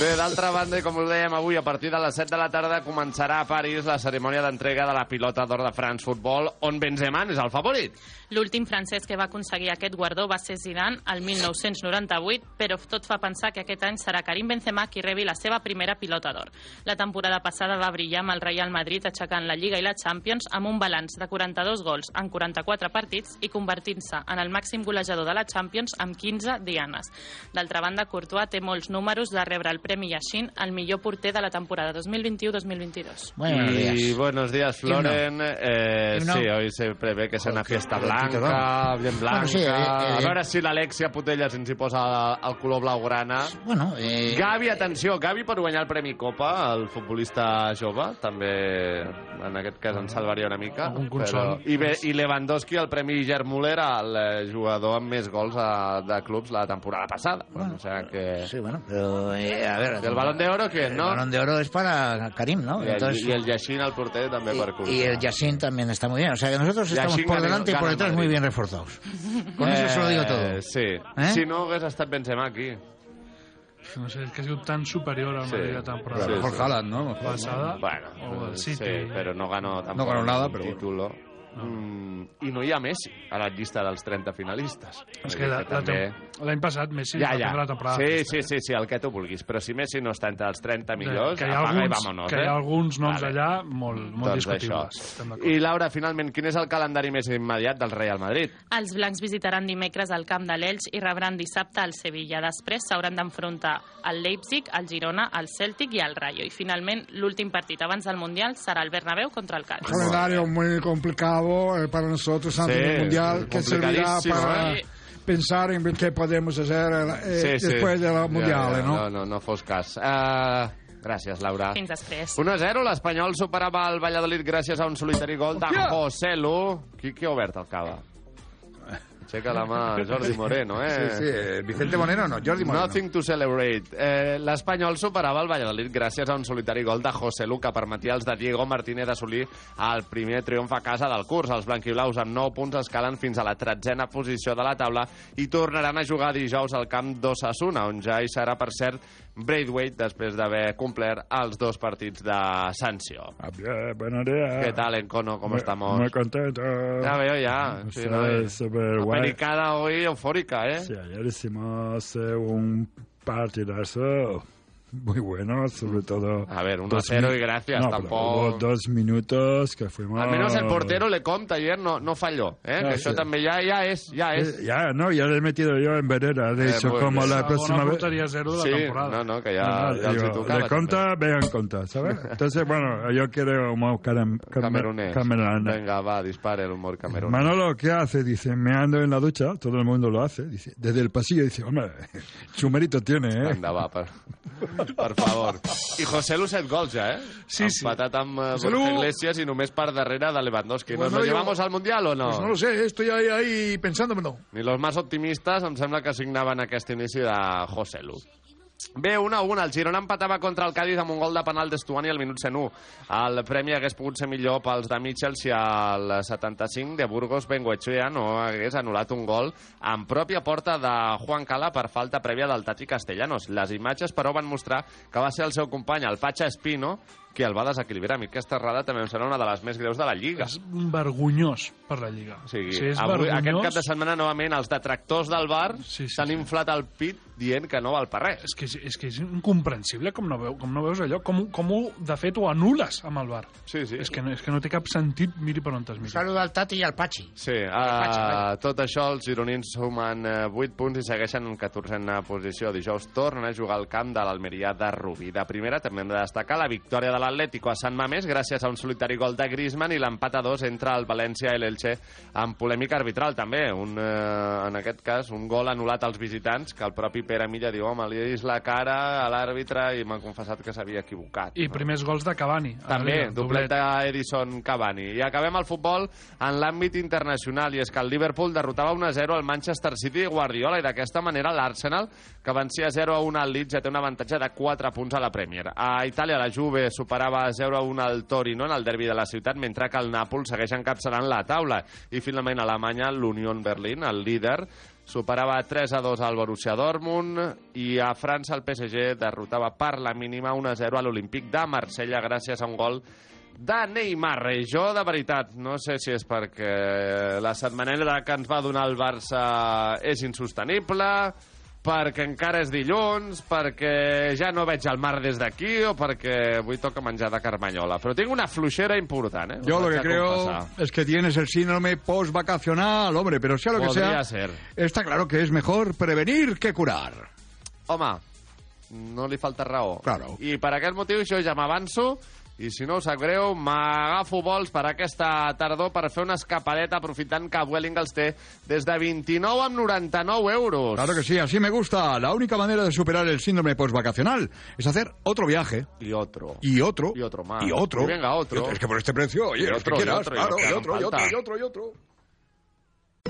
Bé, d'altra banda, com us dèiem avui, a partir de les 7 de la tarda començarà a París la cerimònia d'entrega de la pilota d'or de France Football, on Benzema és el favorit. L'últim francès que va aconseguir aquest guardó va ser Zidane el 1998, però tot fa pensar que aquest any serà Karim Benzema qui rebi la seva primera pilota d'or. La temporada passada va brillar amb el Real Madrid aixecant la Lliga i la Champions amb un balanç de 42 gols en 44 partits i convertint-se en el màxim golejador de la Champions amb 15 dianes. D'altra banda, Courtois té molts números de rebre el Premi Yashin al millor porter de la temporada 2021-2022. Buenos y días. buenos días, Floren. Eh, sí, hoy se prevé que sea una fiesta blanca, Calentito, bien blanca. Bueno, sí, eh, eh, a veure si l'Alexia Putellas ens hi posa el color blaugrana. Bueno, eh... Gavi, atenció, Gavi per guanyar el Premi Copa, el futbolista jove, també en aquest cas en salvaria una mica. Algun consol. I, bé, I Lewandowski, el Premi Germuller, el eh, jugador amb més gols a, de clubs la temporada passada. Bueno, o sea que... Sí, bueno, pero eh, a ver... ¿Y el Balón de Oro qué, El no? balón de oro es para Karim, ¿no? I el, Entonces, i el Yashin, el porter, també per Courtois. y el Yassin también está muy bien. O sea que nosotros estamos Yashin por delante y por detrás Madrid. muy bien reforzados. Con eso se lo digo todo. Eh, Sí. Eh? Si no hagués estat Benzema aquí. No sé, és que ha sigut tan superior al Sí. Madrid la temporada. Sí, Mejor sí. Haaland, ¿no? Passada. Bueno, o el sí, City. pero no ganó tampoco No ganó nada, pero título. Mm, I no hi ha Messi a la llista dels 30 finalistes. És que dir la- la també... l'any passat Messi ja, ja. la temporada. Sí, sí, sí, sí, el que tu vulguis. Però si Messi no està entre els 30 millors, que hi ha apaga i alguns, vámonos, que hi eh? ha alguns noms Vale. allà molt, molt Doncs discutibles. I Laura, finalment, quin és el calendari més immediat del Real Madrid? Els blancs visitaran dimecres el camp de l'Elx i rebran dissabte el Sevilla. Després s'hauran d'enfrontar al Leipzig, al Girona, al Celtic i al Rayo. I finalment, l'últim partit abans del Mundial serà el Bernabéu contra el Cádiz. Calendario muy complicado eh, para nosotros antes Sí, del Mundial, que servirá para eh. pensar en qué podemos hacer eh, Sí, sí. después de los Ja, Mundiales, ja, ¿no? No, no, no fos cas. Uh, gràcies, Laura. Fins després. 1-0, l'Espanyol superava el Valladolid gràcies a un solitari gol de! José Lu. Qui, qui ha obert el cava? Aixeca la mà Jordi Moreno, eh? Sí, sí, eh, Vicente Moreno no, Jordi Moreno. Nothing to celebrate. Eh, L'Espanyol superava el Valladolid gràcies a un solitari gol de José Lu que permetia als de Diego Martínez assolir el primer triomf a casa del curs. Els blanquiblaus amb 9 punts escalen fins a la tretzena posició de la taula i tornaran a jugar dijous al camp d'Ossassuna, on ja hi serà, per cert, Braithwaite després d'haver complert els dos partits de sanció. Buenos días. ¿Qué tal, Encono? ¿Cómo Muy- estamos? Muy contento. Ya veo, ya. Sí, ¿no? Americana hoy eufórica, ¿eh? Sí, ayer hicimos eh, un partidazo muy bueno, sobre todo... A ver, 1 a dos 0 mi- y gracias, No, tampoco... hubo dos minutos que fuimos... Al menos el portero le compta ayer no, no falló, eh? Que això sí. també ja, ja és, ja és. Eh, Ya, no, ya le he metido yo en vereda. De Eh, hecho, muy como bien. la próxima vez... Sí, temporada. no, no, que els hi digo, le conta, vean conta, ¿sabes? Entonces, bueno, yo quiero humor caram, cam- Camerunés. camerano. Venga, va, dispare el humor camerunés. Manolo, ¿qué hace? Dice, me ando en la ducha, todo el mundo lo hace. Dice, desde el pasillo dice, hombre, chumerito tiene, ¿eh? Anda, va, per, per favor. I José Lu set gols ja, eh? Sí, sí. Empatat amb eh, José Borja Lu- Iglesias i només per darrere de Lewandowski. Bueno, ¿Nos lo yo- llevamos al Mundial o no? Pues no lo sé, estoy ahí, ahí pensándomelo. Ni los más optimistes em sembla que signaven aquest inici de José Lu. Bé, 1 a 1. El Girona empatava contra el Cádiz amb un gol de penal d'Estuani al minut 101. El premi hagués pogut ser millor pels de Mitchell si al 75 de Burgos Bengoechea no hagués anul·lat un gol en pròpia porta de Juan Cala per falta prèvia del Tati Castellanos. Les imatges, però, van mostrar que va ser el seu company, el Pacha Espino, qui el va desequilibrar. A mi aquesta errada també em sembla una de les més greus de la Lliga. És vergonyós per la Lliga. O sigui, sí, és avui, vergonyós. aquest cap de setmana, novament, els detractors del bar s'han sí, sí, inflat el pit dient que no val per res. És que és, és que és incomprensible com no, veu, com no veus allò, com, com ho, de fet, ho anules amb el bar. Sí, sí. És que, no, és que no té cap sentit, miri per on t'has mirat. Saluda al Tati i al Pachi. Sí, uh, tot això, els gironins sumen uh, 8 punts i segueixen en 14a posició. Dijous tornen a jugar al camp de l'Almeria de Rubí. De primera també hem de destacar la victòria de l'Atlético a Sant Mamés gràcies a un solitari gol de Griezmann i l'empat a dos entre el València i l'Elche amb polèmica arbitral també. Un, eh, en aquest cas, un gol anul·lat als visitants que el propi Pere Milla diu home, li he vist la cara a l'àrbitre i m'ha confessat que s'havia equivocat. I primers gols de Cavani. També, Liga, doblet d'Edison Cavani. I acabem el futbol en l'àmbit internacional, i és que el Liverpool derrotava 1-0 al Manchester City i Guardiola, i d'aquesta manera l'Arsenal, que vencia 0-1 al Leeds, ja té un avantatge de 4 punts a la Premier. A Itàlia la Juve superava 0-1 al Torino en el derbi de la ciutat, mentre que el Nàpol segueix encapçalant la taula. I finalment a Alemanya l'Union Berlin, el líder, superava 3 a 2 al Borussia Dortmund i a França el PSG derrotava per la mínima 1 a 0 a l'Olímpic de Marsella gràcies a un gol de Neymar. I jo, de veritat, no sé si és perquè la setmanera que ens va donar el Barça és insostenible, perquè encara és dilluns, perquè ja no veig el mar des d'aquí o perquè avui toca menjar de carmanyola. Però tinc una fluixera important, ¿eh? Yo Us lo que creo confessar. es que tienes el síndrome post-vacacional, hombre, pero sea lo que Podría sea, ser. está claro que es mejor prevenir que curar. Home, no li falta raó. Claro. I per aquest motiu jo ja m'avanço i si no us sap greu, m'agafo vols per aquesta tardor per fer una escapadeta aprofitant que Vueling els té des de 29 amb 99 euros. Claro que sí, así me gusta. La única manera de superar el síndrome post-vacacional es hacer otro viaje. Y otro. Y otro. Y otro más. Y otro. Y venga, otro. Y Es que por este precio, oye, Y otro, que y quieras, otro, y claro, los que y otro, y otro, y otro, y otro.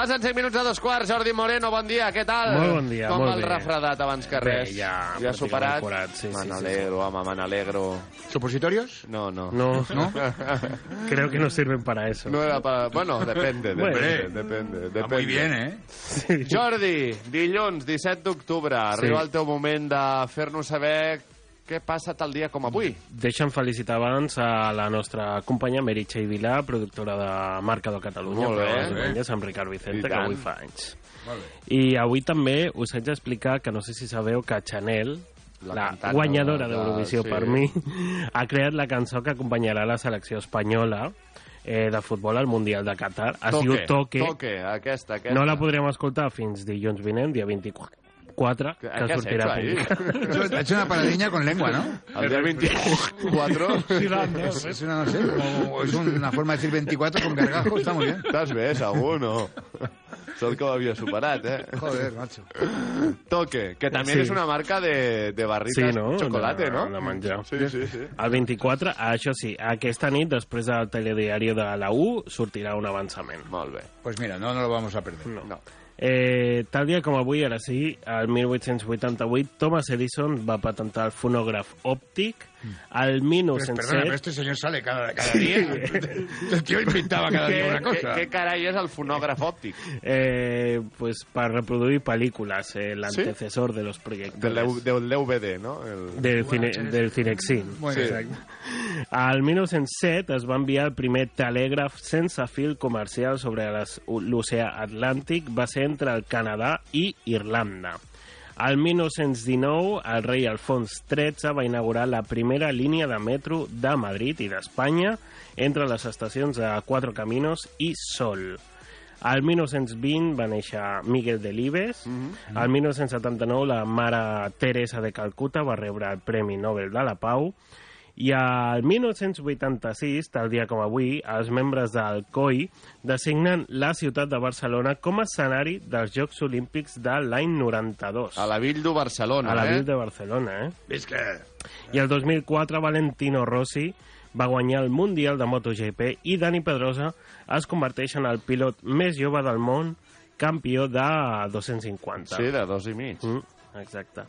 Passen 5 minuts a dos quarts. Jordi Moreno, bon dia, què tal? Molt bon dia, Com molt el bé. refredat abans que Bé, res? ja ja pràcticament superat? curat, sí, sí, me sí, n'alegro, home, me n'alegro. ¿Supositorios? No, no. No. ¿No? Creo que no sirven para eso. No era para... Bueno, depende, Bueno. depende, depende, depende. muy bien, ¿eh? Jordi, dilluns, 17 d'octubre, arriba el teu moment de fer-nos saber què passa tal dia com avui. Deixa'm felicitar abans a la nostra companya Meritxell Vilà, productora de Marca de Catalunya, Molt bé. programes diumenges, amb Ricard Vicente, que avui fa anys. Molt bé. I avui també us haig d'explicar que no sé si sabeu que Chanel, La la, cantant guanyadora de- d'Eurovisió sí. per mi, ha creat la cançó que acompanyarà la selecció espanyola eh, de futbol al Mundial de Qatar. Es diu Toque. Toque, aquesta, aquesta. No la podrem escoltar fins dilluns vinent, dia 24, que, què has sortirà hecho ahí? pública. Ha hecho una paradiña con lengua, ¿no? El día 24. Es, es una, no sé, como- es una forma de decir 24 con gargajo, está muy bien. Estàs bé, segur, no? Sort que ho havia superat, eh? Joder, macho. Toque, que també Sí. és una marca de, de barritas Sí, no? chocolate, de, no? De menjar. Sí, sí, sí. El 24, això sí, aquesta nit, després del telediari de la U, sortirà un avançament. Molt bé. Pues mira, no nos lo vamos a perder. No. Eh, tal dia com avui, ara sí, el 1888, Thomas Edison va patentar el fonògraf òptic. Al Pues, 1907... perdona, pero este señor sale cada, cada día. El tío inventaba cada día una cosa. què carai és el fonògraf òptic? Eh, pues para reproduir películas, eh, el ¿Sí? antecesor de los Del, proyectores. DV- del DVD, no? El... del, cine, del Cinexin. Bien. Exacte. Al 1907 es va enviar el primer telègraf sense fil comercial sobre l'oceà Atlàntic. Va ser entre el Canadà i Irlanda. Al 1919, el rei Alfons XIII va inaugurar la primera línia de metro de Madrid i d'Espanya entre les estacions de Quatre Caminos i Sol. Al 1920 va néixer Miguel Delibes. Al 1979 la mare Teresa de Calcuta va rebre el Premi Nobel de la Pau. I al 1986, tal dia com avui, els membres del COI designen la ciutat de Barcelona com a escenari dels Jocs Olímpics de l'any 92. A la Vildo Barcelona, A la eh? Barcelona, eh? Visca! I el 2004 Valentino Rossi va guanyar el Mundial de MotoGP i Dani Pedrosa es converteix en el pilot més jove del món campió de 250. Sí, de dos i mig. Mm, exacte.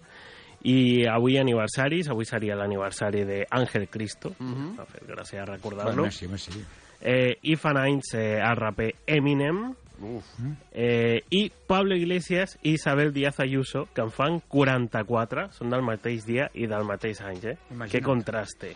I avui aniversaris, avui seria l'aniversari d'Àngel Cristo, Mhm. m'ha fet gràcia recordar-lo. Bueno, sí, sí. Eh, I fan anys eh, el raper Eminem, Uf. eh, i Pablo Iglesias i Isabel Díaz Ayuso, que en fan 44, són del mateix dia i del mateix any, eh? Imagina't. Que contraste.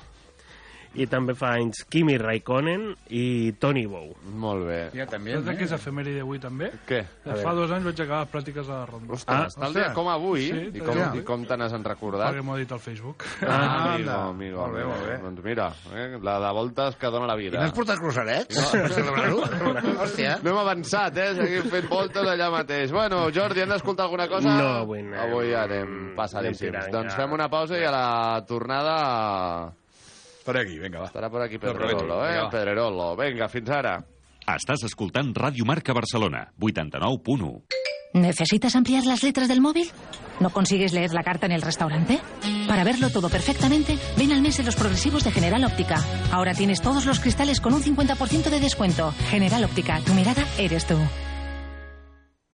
I també fa anys Kimi Raikkonen i Tony Bow. Molt bé. Ja, també. Saps que és efemèride avui, també? Què? A Fa dos anys vaig acabar les pràctiques a la ronda. Ostres, tal dia com avui? Sí, I com, dia I com te n'has recordat? Perquè m'ho ha dit al Facebook. Ah, amigo, anda. amigo, Molt bé, amigo. molt bé. Doncs mira, eh, la de voltes que dona la I vida. no has portat cruzarets? No. Celebrar-ho? Hòstia. No hem avançat, eh? Seguim fent voltes allà mateix. Bueno, Jordi, hem d'escoltar alguna cosa? No, avui anem- Avui anem passadíssims. doncs ja. fem una pausa i a la tornada Per aquí, vinga, va. estarà per aquí. Pedrerolo, eh? Vinga. Pedrerolo. Vinga, fins ara. Estàs escoltant Ràdio Marca Barcelona, 89.1. ¿Necesitas ampliar las letras del móvil? ¿No consigues leer la carta en el restaurante? Para verlo todo perfectamente, ven al mes de los progresivos de General Óptica. Ahora tienes todos los cristales con un 50% de descuento. General Óptica, tu mirada eres tú.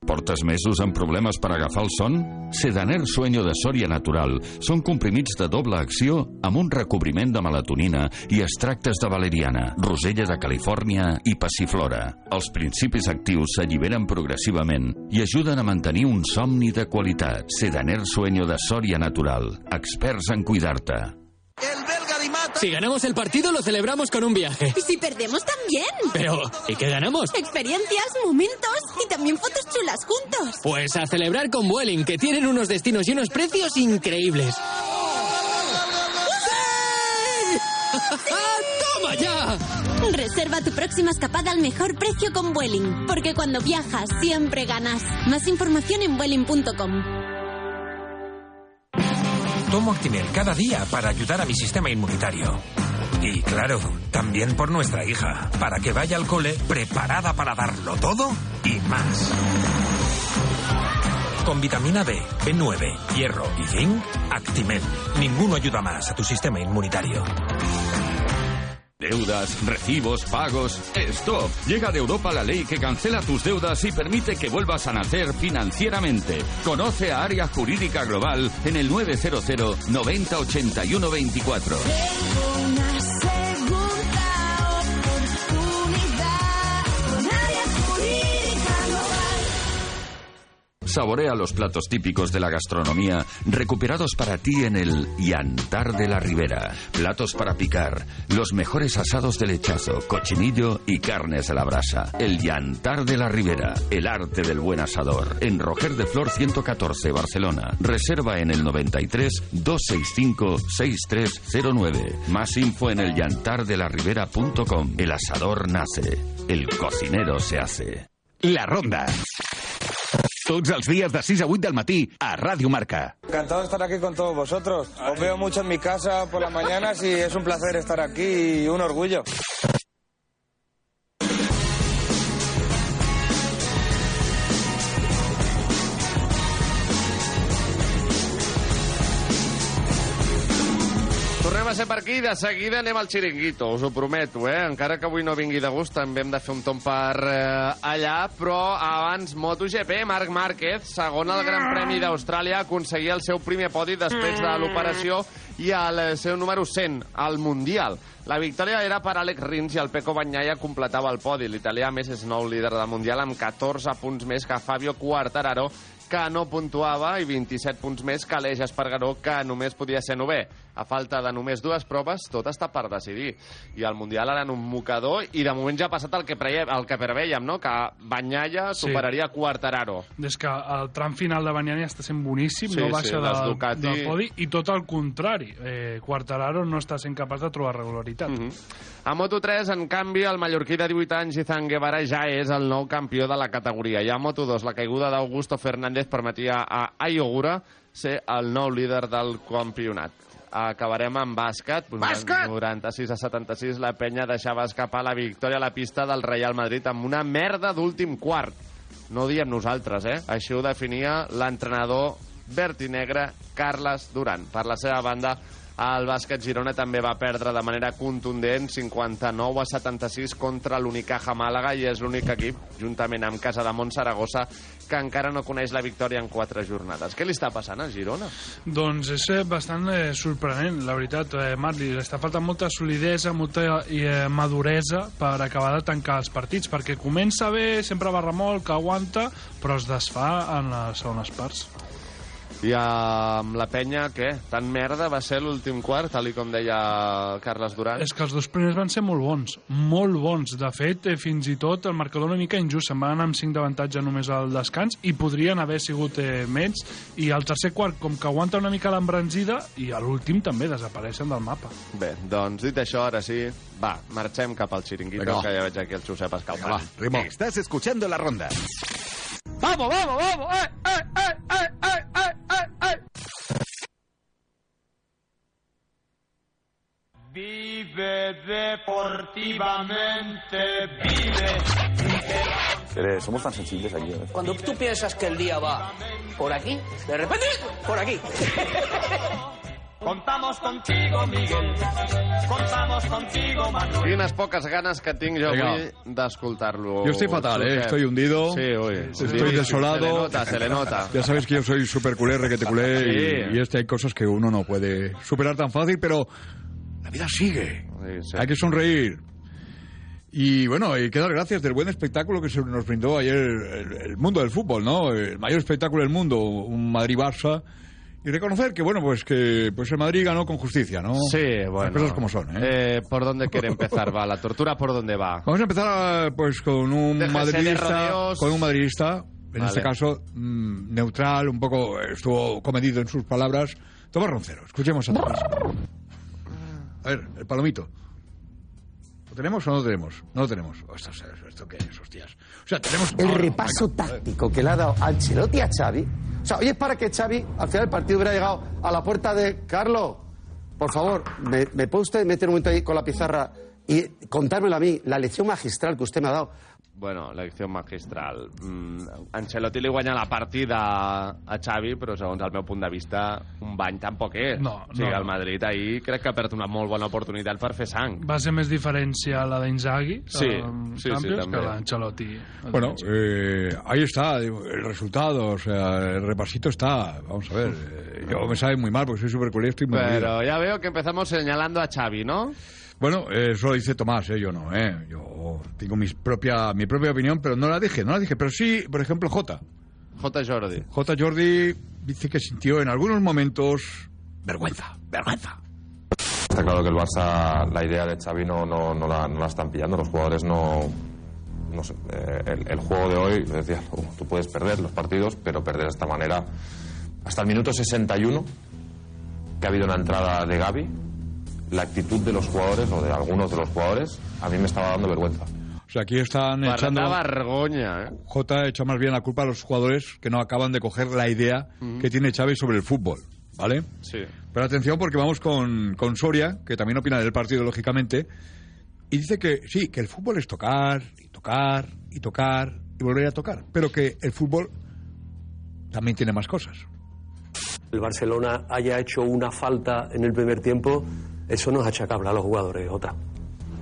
Portes mesos amb problemes per agafar el son? Sedaner Sueño de Sòria Natural són comprimits de doble acció amb un recobriment de melatonina i extractes de valeriana, rosella de Califòrnia i passiflora. Els principis actius s'alliberen progressivament i ajuden a mantenir un somni de qualitat. Sedaner Sueño de Sòria Natural. Experts en cuidar-te. Si ganamos el partido, lo celebramos con un viaje. Y si perdemos también. Pero, ¿y qué ganamos? Experiencias, momentos y también fotos chulas juntos. Pues a celebrar con Vueling, que tienen unos destinos y unos precios increíbles. ¡Toma ya! Reserva tu próxima escapada al mejor precio con Vueling, porque cuando viajas siempre ganas. Más información en vueling.com. Tomo Actimel cada día para ayudar a mi sistema inmunitario. Y claro, también por nuestra hija, para que vaya al cole preparada para darlo todo y más. Con vitamina D, B9, hierro y zinc, Actimel. Ninguno ayuda más a tu sistema inmunitario. Deudas, recibos, pagos. ¡Stop! Llega de Europa la ley que cancela tus deudas y permite que vuelvas a nacer financieramente. Conoce a Área Jurídica Global en el 900 90 81 24. Saborea los platos típicos de la gastronomía recuperados para ti en el Yantar de la Ribera. Platos para picar, los mejores asados de lechazo, cochinillo y carnes de la brasa. El Yantar de la Ribera, el arte del buen asador. En Roger de Flor 114, Barcelona. Reserva en el 93 265 6309. Más info en el yantardelaribera.com. El asador nace, el cocinero se hace. La Ronda. Tots els dies de 6 a 8 del matí a Ràdio Marca. Encantado de estar aquí con todos vosotros. Os veo mucho en mi casa por las mañanas y es un placer estar aquí y un orgullo. Tornem a ser per aquí, de seguida anem al xiringuito, us ho prometo, eh? Encara que avui no vingui de gust, també hem de fer un tom per eh, allà, però abans MotoGP, Marc Márquez, segon al Gran Premi d'Austràlia, aconseguia el seu primer podi després de l'operació i el seu número 100 al Mundial. La victòria era per Alex Rins i el Peco Bagnaia completava el podi. L'italià, més, és nou líder del Mundial amb 14 punts més que Fabio Quartararo que no puntuava, i 27 punts més que l'Eix Espargaró, que només podia ser novè. A falta de només dues proves, tot està per decidir. I el Mundial ara en un mocador, i de moment ja ha passat el que, preie, el que preveiem, no? que Banyalla Sí. superaria Quartararo. Des que el tram final de Banyani està sent boníssim, Sí, no sí, baixa les del, Ducati- del podi, i tot el contrari. Eh, Quartararo no està sent capaç de trobar regularitat. Mm -hmm. A Moto3, en canvi, el mallorquí de 18 anys, Izan Guevara, ja és el nou campió de la categoria. I a Moto2, la caiguda d'Augusto Fernández permetia a Ayogura ser el nou líder del campionat. Acabarem amb bàsquet. Bàsquet! 96 a 76, la penya deixava escapar la victòria a la pista del Real Madrid amb una merda d'últim quart. No ho diem nosaltres, eh? Així ho definia l'entrenador verd i negre Carles Duran. Per la seva banda, el bàsquet Girona també va perdre de manera contundent 59 a 76 contra l'Unicaja Màlaga i és l'únic equip, juntament amb Casa de Mont Saragossa, que encara no coneix la victòria en quatre jornades. Què li està passant al Girona? Doncs és eh, bastant eh, sorprenent, la veritat, eh, Marc, li està faltant molta solidesa, molta eh, maduresa per acabar de tancar els partits, perquè comença bé, sempre va remolc, aguanta, però es desfà en les segones parts. I amb la penya, què? Tan merda va ser l'últim quart, tal com deia Carles Duran? És que els dos primers van ser molt bons, molt bons. De fet, eh, fins i tot el marcador una mica injust. Se'n van anar amb 5 d'avantatge només al descans i podrien haver sigut eh, menys. I al tercer quart, com que aguanta una mica l'embranzida, i a l'últim també desapareixen del mapa. Bé, doncs dit això, ara sí, va, marxem cap al xiringuito, Vinga, que ja veig aquí el Josep escalfant. Estás escuchando la ronda. ¡Vamos, vamos, vamos! ¡Eh, eh, eh, eh, eh, eh, eh, eh! Vive deportivamente, vive. somos tan sensibles aquí. ¿eh? Cuando tú piensas que el día va por aquí, de repente, por aquí. Contamos contigo, Miguel. Contamos contigo, Manuel. Quines poques ganes que tinc jo Vinga. avui d'escoltar-lo. Yo estoy fatal, ¿eh? Estoy hundido. Sí, uy. Estoy desolado. Se le nota, se le nota. Ya sabes que yo soy súper culé, requete culé. Sí. Y, y este hay cosas que uno no puede superar tan fácil, pero la vida sigue. Hay que sonreír. Y bueno, hay que dar gracias del buen espectáculo que se nos brindó ayer el, el mundo del fútbol, ¿no? El mayor espectáculo del mundo, un Madrid-Barça. Y reconocer que, bueno, pues que pues el Madrid ganó con justicia, ¿no? Sí, bueno. Las cosas como son, ¿eh? Eh, ¿Por dónde quiere empezar? Va, la tortura por dónde va. Vamos a empezar pues con un Déjese madridista, con un madridista, en Vale. este caso mm, neutral, un poco estuvo comedido en sus palabras. Tomás Roncero, escuchemos a Tomás. A ver, el palomito. ¿Lo tenemos o no lo tenemos? No lo tenemos. Oh, ¿Esto, esto qué es, hostias? O sea, tenemos... el repaso táctico que le ha dado Ancelotti a Xavi. O sea, hoy es para que Xavi al final del partido hubiera llegado a la puerta de Carlos. Por favor, ¿me, me puede usted meter un momento ahí con la pizarra y contármelo a mí, la lección magistral que usted me ha dado? Bueno, lecció magistral. Mm, Ancelotti li guanya la partida a Xavi, però segons el meu punt de vista, un bany tampoc és. No, o sigui, no. el Madrid ahir crec que perd una molt bona oportunitat per fer sang. Va ser més diferència la d'Inzaghi, Sí, amb sí, sí, Champions, també. que l'Ancelotti. Bueno, eh, ahí está el resultado, o sea, el repasito está. Vamos a ver, eh, yo me sabe muy mal porque soy súper estoy muy. Pero ya veo que empezamos señalando a Xavi, ¿no? Bueno, eh, eso lo dice Tomás, ¿eh? yo no, ¿eh? Yo tengo mis propia, mi propia opinión, pero no la dije, no la dije. Pero sí, por ejemplo, J. J. Jordi. J. Jordi dice que sintió en algunos momentos vergüenza, vergüenza. Está claro que el Barça, la idea de Xavi no, no, no, la, no la están pillando. Los jugadores no... no sé, eh, el, el juego de hoy, decía, "Uh, tú puedes perder los partidos, pero perder de esta manera... Hasta el minuto 61, que ha habido una entrada de Gaby, la actitud de los jugadores, o de algunos de los jugadores, a mí me estaba dando vergüenza. O sea, aquí están echando... vergonya, eh? J echa más bien la culpa a los jugadores que no acaban de coger la idea que tiene Xavi sobre el fútbol, ¿vale? Sí. Pero atención porque vamos con, con Soria, que también opina del partido, lógicamente, y dice que sí, que el fútbol es tocar, y tocar, y tocar, y volver a tocar, pero que el fútbol también tiene más cosas. el Barcelona haya hecho una falta en el primer tiempo, eso no es achacable a los jugadores, Jota.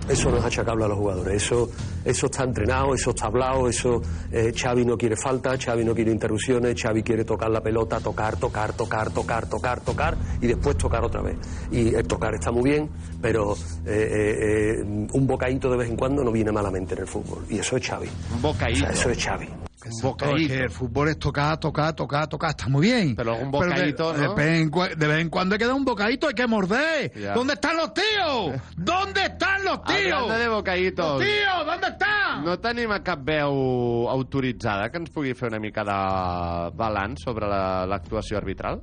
Eso no es achacable a los jugadores. Eso, eso está entrenado, eso está hablado, eso eh, Xavi no quiere falta, Xavi no quiere interrupciones, Xavi quiere tocar la pelota, tocar, tocar, tocar, tocar, tocar, tocar y después tocar otra vez. Y el tocar está muy bien, pero eh, eh, eh, un bocadito de vez en cuando no viene malamente en el fútbol. Y eso es Xavi. Un bocadito. O sea, eso es Xavi. Exacto, es que el fútbol es tocar, tocar, tocar, tocar, está muy bien. Pero de- bocadito, de, ¿no? vez en cua- de vez en cuando hay que dar un bocadito, hay que morder. Ya. ¿Dónde están los tíos? ¿Dónde están los tíos? Hablando de bocaditos. Los tíos, ¿dónde están? No tenim cap veu autoritzada que ens pugui fer una mica de balanç sobre la- l'actuació arbitral?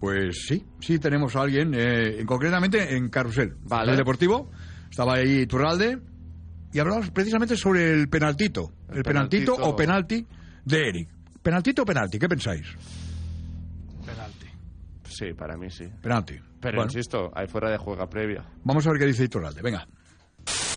Pues sí, sí tenemos a alguien, eh, concretamente en Carrusel, Vale. el Deportivo. Estaba ahí Turralde y hablamos precisamente sobre el penaltito. El, El penaltito, penaltito. o penalti de Eric. ¿Penaltito o penalti? ¿Qué pensáis? Sí, para mí sí. Penalti. Pero Bueno, insisto, hay fuera de juego previa. Vamos a ver qué dice Iturralde. Venga.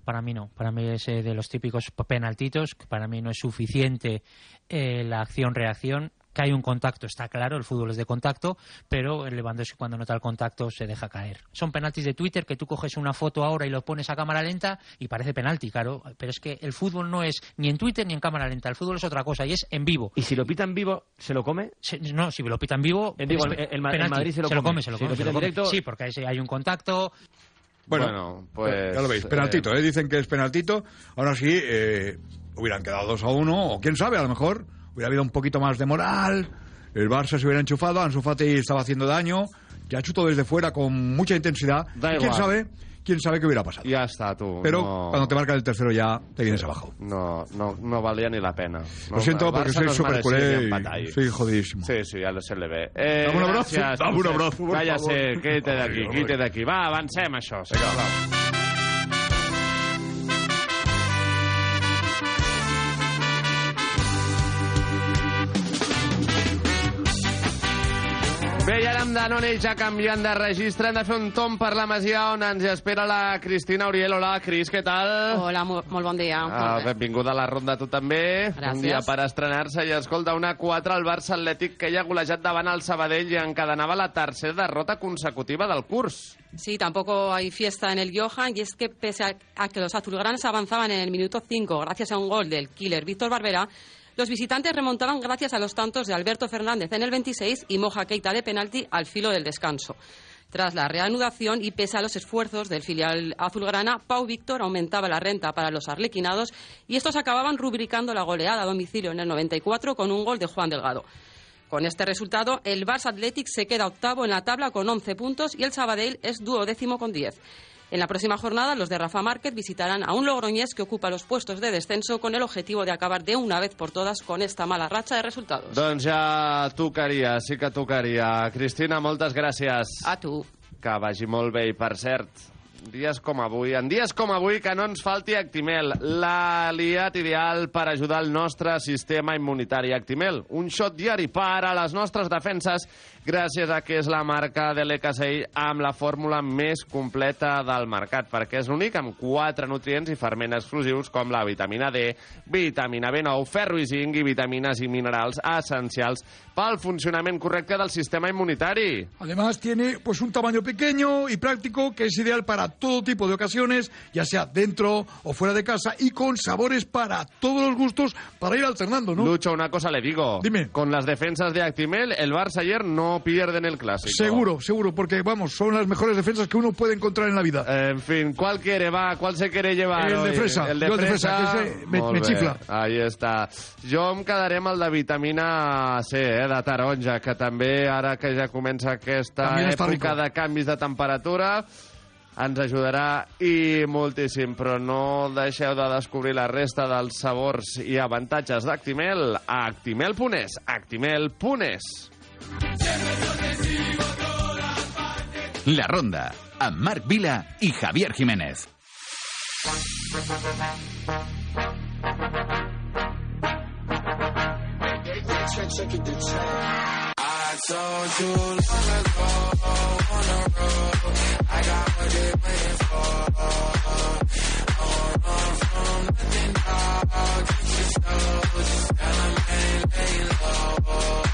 Para mí no, para mí es eh, de los típicos penaltitos, que para mí no es suficiente eh, la acción-reacción, que hay un contacto, está claro, el fútbol es de contacto, pero el Lewandowski cuando nota el contacto se deja caer. Son penaltis de Twitter que tú coges una foto ahora y lo pones a cámara lenta y parece penalti, claro, pero es que el fútbol no es ni en Twitter ni en cámara lenta, el fútbol es otra cosa y es en vivo. ¿Y si lo pita en vivo, se lo come? no, si lo pita en vivo, Eh, digo, el-. Madrid se lo se lo come. come, se lo Si come. lo se pita lo en come. directo- Sí, porque hay, hay un contacto. Bueno, pues, ya lo veis, penaltito, ¿eh? dicen que es penaltito. Ahora sí, eh, hubieran quedado 2 a 1, o quién sabe, a lo mejor hubiera habido un poquito más de moral. El Barça se hubiera enchufado, Ansu Fati estaba haciendo daño, ya chutó desde fuera con mucha intensidad. Da Y quién igual. sabe, quién sabe qué hubiera pasado. Ya está, tú. Pero no, cuando te marcan el tercero ya te vienes abajo. No, no, no valía ni la pena. No, Lo siento porque soy súper culé y soy jodidísimo. Sí, sí, ja se le ve. Eh, Dame un abrazo, dame un abrazo, Va, quítate d'aquí, Hombre, quítate d'aquí. Va, avancem, això, sisplau. Bé, amb Danone ja canviant de registre, hem de fer un tom per la Masia on ens espera la Cristina Uriel. Hola, Cris, què tal? Hola, molt, molt bon dia. Ah, benvinguda a la ronda tu també. Gràcies. Un dia per estrenar-se i escolta, una 4 al Barça Atlètic que ja ha golejat davant el Sabadell i encadenava la tercera derrota consecutiva del curs. Sí, tampoco hay fiesta en el Johan y es que pese a, a que los azulgranas avanzaban en el minuto 5 gracias a un gol del killer Víctor Barbera, los visitantes remontaban gracias a los tantos de Alberto Fernández en el 26 y Moja Keita de penalti al filo del descanso. Tras la reanudación y pese a los esfuerzos del filial azulgrana, Pau Víctor aumentaba la renta para los arlequinados y estos acababan rubricando la goleada a domicilio en el 94 con un gol de Juan Delgado. Con este resultado, el Barça Athletic se queda octavo en la tabla con 11 puntos y el Sabadell es duodécimo con 10. En la próxima jornada, los de Rafa Márquez visitarán a un Logroñés que ocupa los puestos de descenso con el objetivo de acabar de una vez por todas con esta mala racha de resultados. Doncs ja tocaria, sí que tocaria. Cristina, moltes gràcies. A tu. Que vagi molt bé. I, per cert, dies com avui, en dies com avui, que no ens falti Actimel, l'aliat ideal per ajudar el nostre sistema immunitari. Actimel, un shot diari per a les nostres defenses, gràcies a que és la marca de l'ECSI amb la fórmula més completa del mercat, perquè és l'únic amb quatre nutrients i ferments exclusius com la vitamina D, vitamina B9, ferro i zinc i vitamines i minerals essencials pel funcionament correcte del sistema immunitari. Además tiene pues un tamaño pequeño y práctico que es ideal para todo tipo de ocasiones, ya sea dentro o fuera de casa y con sabores para todos los gustos para ir alternando, ¿no? Lucho, una cosa le digo. Dime. Con las defensas de Actimel, el Barça ayer no pierden el clásico. Seguro, seguro, porque vamos, son las mejores defensas que uno puede encontrar en la vida. En fin, ¿cuál quiere? Va, ¿cuál se quiere llevar? El de hoy? fresa, El de yo el de fresa, fresa, me- me xifla. Ahí està. Jo em quedaré amb el de vitamina C, eh, de taronja, que també, ara que ja comença aquesta època rico. de canvis de temperatura, ens ajudarà i moltíssim, però no deixeu de descobrir la resta dels sabors i avantatges d'Actimel a actimel.es, actimel.es. La Ronda, amb Marc Vila i Javier Jiménez.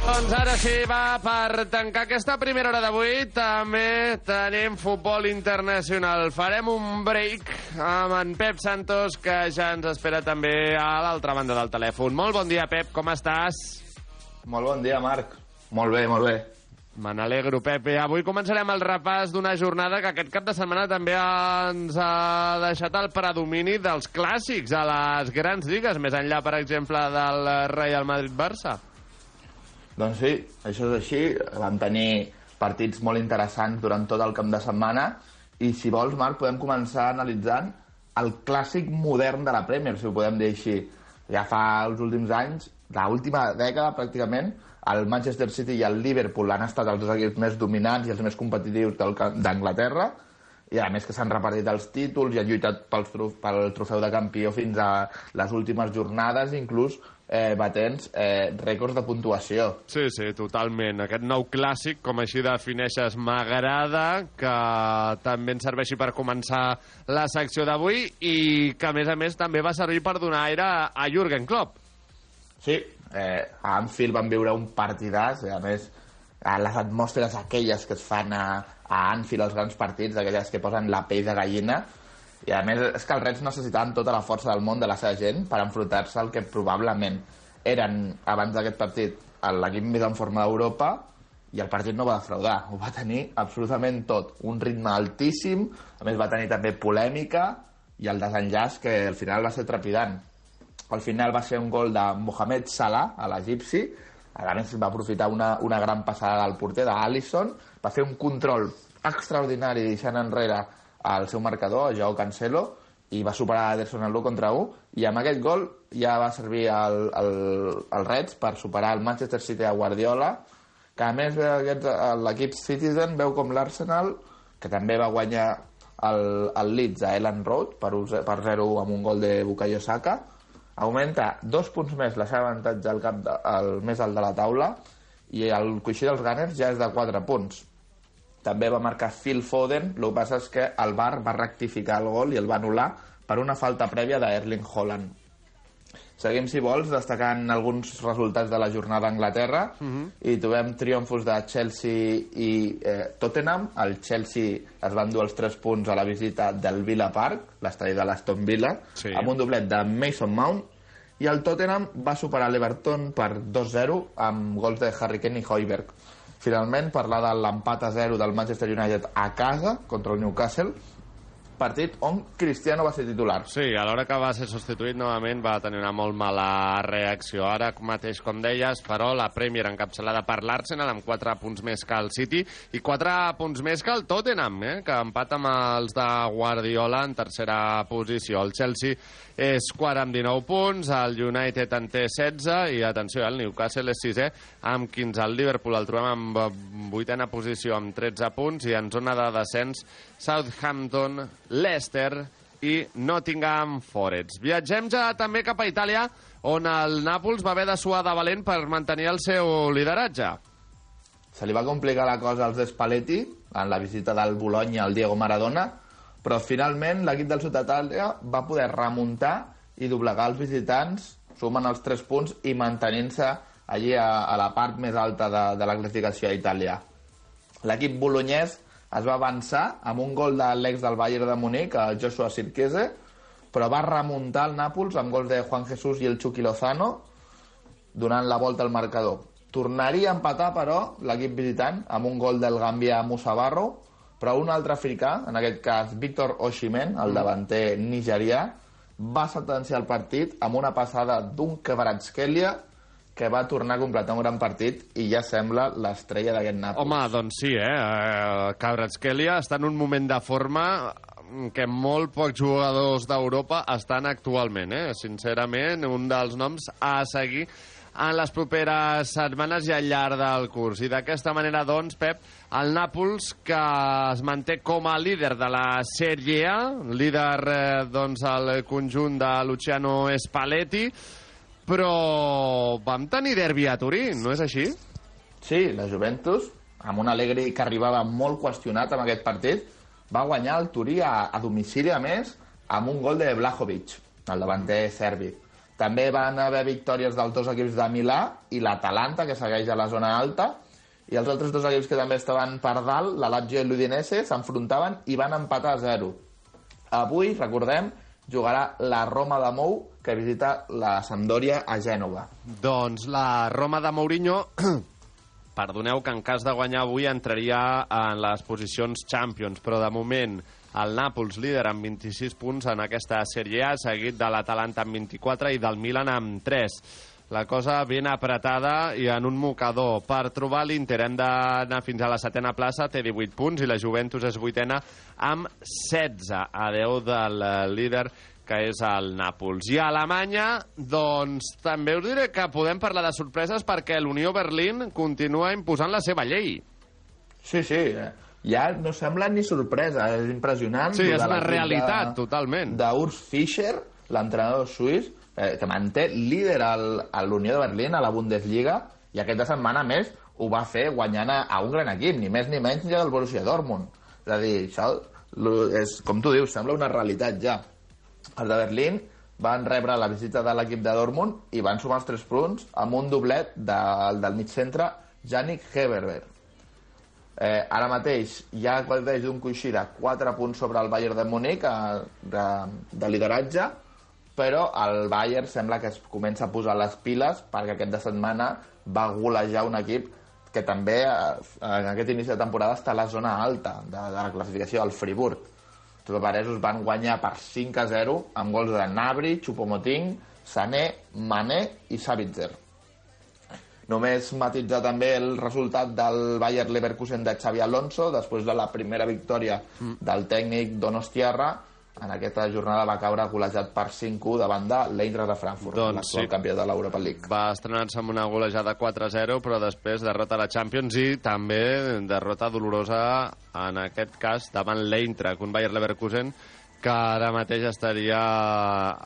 Doncs ara sí, va, per tancar aquesta primera hora d'avui també tenim futbol internacional. Farem un break amb en Pep Santos, que ja ens espera també a l'altra banda del telèfon. Molt bon dia, Pep, com estàs? Molt bon dia, Marc. Molt bé, molt bé. Me n'alegro, Pepe. Avui començarem el repàs d'una jornada que aquest cap de setmana també ens ha deixat el predomini dels clàssics a les grans lligues, més enllà, per exemple, del Real Madrid-Barça. Doncs sí, això és així. Vam tenir partits molt interessants durant tot el camp de setmana i si vols, Marc, podem començar analitzant el clàssic modern de la Premier, si ho podem dir així. Ja fa els últims anys, l'última dècada pràcticament, el Manchester City i el Liverpool han estat els dos equips més dominants i els més competitius d'Anglaterra i a més que s'han repartit els títols i han lluitat pels tro pel trofeu de campió fins a les últimes jornades, inclús eh, batents eh, rècords de puntuació. Sí, sí, totalment. Aquest nou clàssic, com així defineixes, m'agrada, que també ens serveixi per començar la secció d'avui i que, a més a més, també va servir per donar aire a Jürgen Klopp. Sí, eh, a Anfield van viure un partidàs, i a més, a les atmosferes aquelles que es fan a, a Anfield, els grans partits, aquelles que posen la pell de gallina, i a més és que els Reds necessitaven tota la força del món de la seva gent per enfrontar-se al que probablement eren, abans d'aquest partit, l'equip més en forma d'Europa, i el partit no va defraudar, ho va tenir absolutament tot, un ritme altíssim, a més va tenir també polèmica, i el desenllaç que al final va ser trepidant. Al final va ser un gol de Mohamed Salah, a l'egipci, a més va aprofitar una, una gran passada del porter, d'Alisson, va fer un control extraordinari deixant enrere el seu marcador, Joao Cancelo, i va superar Ederson en l'1 contra 1, i amb aquest gol ja va servir el, el, el Reds per superar el Manchester City a Guardiola, que a més l'equip Citizen veu com l'Arsenal, que també va guanyar el, el Leeds a Ellen Road per, per 0 amb un gol de Bukayo Saka, augmenta dos punts més la seva avantatge al cap de, al més alt de la taula i el coixí dels Gunners ja és de 4 punts. També va marcar Phil Foden, el que passa és que el VAR va rectificar el gol i el va anul·lar per una falta prèvia d'Erling Haaland. Seguim, si vols, destacant alguns resultats de la jornada a Anglaterra i trobem triomfos de Chelsea i eh, Tottenham. El Chelsea es va endur els 3 punts a la visita del Villa Park, l'estadi de l'Aston Villa, Sí. amb un doblet de Mason Mount, i el Tottenham va superar l'Everton per 2-0 amb gols de Harry Kane i Hoiberg. Finalment, parlar de l'empat a 0 del Manchester United a casa contra el Newcastle, partit on Cristiano va ser titular. Sí, a l'hora que va ser substituït novament va tenir una molt mala reacció. Ara mateix, com deies, però la Premier encapçalada per l'Arsenal amb 4 punts més que el City i 4 punts més que el Tottenham, eh, que empata amb els de Guardiola en tercera posició. El Chelsea és quart amb 19 punts, el United en té 16 i, atenció, el Newcastle és sisè amb 15. El Liverpool el trobem amb vuitena posició amb 13 punts i en zona de descens Southampton, Leicester i Nottingham Forest. Viatgem ja també cap a Itàlia, on el Nàpols va haver de suar de valent per mantenir el seu lideratge. Se li va complicar la cosa als Spalletti en la visita del Bologna al Diego Maradona, però finalment l'equip del Sud Itàlia va poder remuntar i doblegar els visitants, sumant els 3 punts i mantenint-se allí a, a la part més alta de, de la classificació a Itàlia. L'equip bolonyès es va avançar amb un gol de l'ex del Bayern de Munic, el Joshua Sirkese, però va remuntar el Nàpols amb gols de Juan Jesús i el Chucky Lozano, donant la volta al marcador. Tornaria a empatar, però, l'equip visitant amb un gol del Gambia Musa Barro, però un altre africà, en aquest cas Víctor Oshimen, el davanter nigerià, va sentenciar el partit amb una passada d'un Kvaratskhelia que va tornar a completar un gran partit i ja sembla l'estrella d'aquest Nàpols. Home, doncs sí, eh? Kvaratskhelia està en un moment de forma que molt pocs jugadors d'Europa estan actualment, eh? Sincerament, un dels noms a seguir en les properes setmanes i al llarg del curs. I d'aquesta manera, doncs, Pep, el Nàpols, que es manté com a líder de la Sèrie A, líder, eh, doncs, el conjunt de Luciano Spalletti, però vam tenir derbi a Turí, no és així? Sí, la Juventus, amb un Allegri que arribava molt qüestionat amb aquest partit, va guanyar el Turí a, a domicili, a més, amb un gol de Blajovic, el davanter serbi. També van haver victòries dels dos equips de Milà i l'Atalanta, que segueix a la zona alta, i els altres dos equips que també estaven per dalt, la Lazio i l'Udinese, s'enfrontaven i van empatar a 0. Avui, recordem, jugarà la Roma de Mou, que visita la Sampdoria a Gènova. Doncs la Roma de Mourinho perdoneu que en cas de guanyar avui entraria en les posicions Champions, però de moment el Nàpols líder amb 26 punts en aquesta Sèrie A, seguit de l'Atalanta amb 24 i del Milan amb 3 la cosa ben apretada i en un mocador. Per trobar l'Inter hem d'anar fins a la setena plaça, té 18 punts, i la Juventus és vuitena amb 16, a 10 del eh, líder que és el Nàpols. I a Alemanya, doncs, també us diré que podem parlar de sorpreses perquè l'Unió Berlín continua imposant la seva llei. Sí, sí, eh, ja no sembla ni sorpresa, és impressionant. Sí, és de una realitat, totalment. D'Urs Fischer, l'entrenador suís, eh, que manté líder al, a l'Unió de Berlín, a la Bundesliga, i aquesta setmana, a més, ho va fer guanyant a, a un gran equip, ni més ni menys que el Borussia Dortmund. És a dir, això, és, com tu dius, sembla una realitat ja. Els de Berlín van rebre la visita de l'equip de Dortmund i van sumar els tres punts amb un doblet del, del mig centre Yannick Heberber. Eh, ara mateix ja qualteix d'un coixí de 4 punts sobre el Bayern de Múnich eh, de, de lideratge, però el Bayern sembla que es comença a posar les piles perquè aquest de setmana va golejar un equip que també eh, en aquest inici de temporada està a la zona alta de, de la classificació, el Friburg. Els paparesos van guanyar per 5 a 0 amb gols de Nabri, Choupo-Moting, Sané, Mané i Savitzer. Només matitzar també el resultat del Bayer Leverkusen de Xavi Alonso després de la primera victòria del tècnic Donostiarra en aquesta jornada va caure golejat per 5-1 davant de l'Eintracht de Frankfurt, Doncs l'actual sí. campió de l'Europa League. Va estrenar-se amb una golejada 4-0, però després derrota a la Champions i també derrota dolorosa, en aquest cas, davant l'Eintracht, un Bayer Leverkusen que ara mateix estaria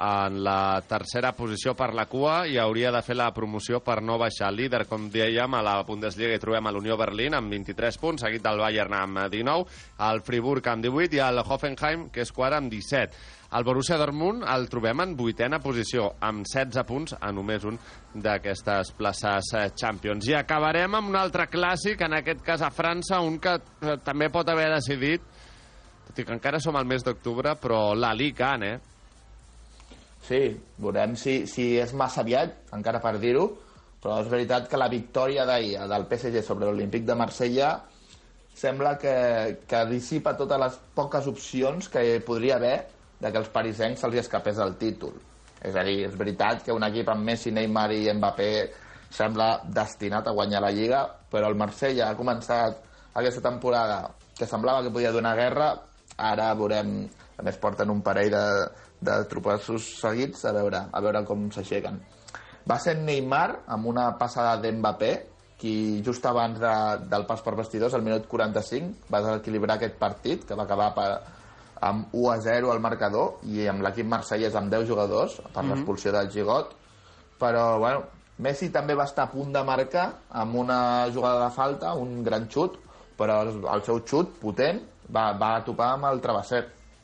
en la tercera posició per la cua i hauria de fer la promoció per no baixar. Líder, com dèiem, a la Bundesliga hi trobem a l'Unió Berlín amb 23 punts, seguit del Bayern amb 19, el Friburg amb 18 i el Hoffenheim, que és quart, amb 17. El Borussia Dortmund el trobem en vuitena posició, amb 16 punts a només un d'aquestes places eh, Champions. I acabarem amb un altre clàssic, en aquest cas a França, un que eh, també pot haver decidit, i que encara som al mes d'octubre, però la Ligue 1, eh? Sí, veurem si, si és massa aviat, encara per dir-ho, però és veritat que la victòria d'ahir del PSG sobre l'Olímpic de Marsella sembla que, que dissipa totes les poques opcions que podria haver de que els parisencs se'ls escapés el títol. És a dir, és veritat que un equip amb Messi, Neymar i Mbappé sembla destinat a guanyar la Lliga, però el Marsella ha començat aquesta temporada que semblava que podia donar guerra, ara veurem, a més porten un parell de, de tropassos seguits, a veure, a veure com s'aixequen. Va ser Neymar amb una passada d'Mbappé, qui just abans de, del pas per vestidors, al minut 45, va desequilibrar aquest partit, que va acabar per, amb 1 a 0 al marcador, i amb l'equip marsellès amb 10 jugadors, per Mhm. l'expulsió del Gigot. Però, bueno, Messi també va estar a punt de marcar amb una jugada de falta, un gran xut, però el seu xut, potent, va, va topar amb el travesser.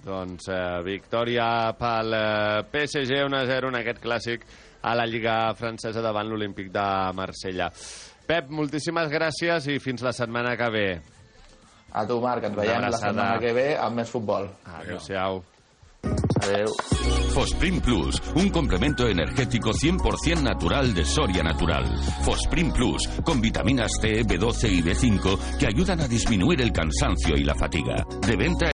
Doncs eh, victòria pel eh, PSG 1-0 en aquest clàssic a la Lliga francesa davant l'Olímpic de Marsella. Pep, moltíssimes gràcies i fins la setmana que ve. A tu, Marc, ens Una veiem la setmana que ve amb més futbol. Adéu-siau. Adéu. Fosprin Plus, un complemento energético 100% natural de Soria Natural. Fosprin Plus, con vitaminas C, B12 y B5 que ayudan a disminuir el cansancio y la fatiga. De venta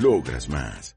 Logras más.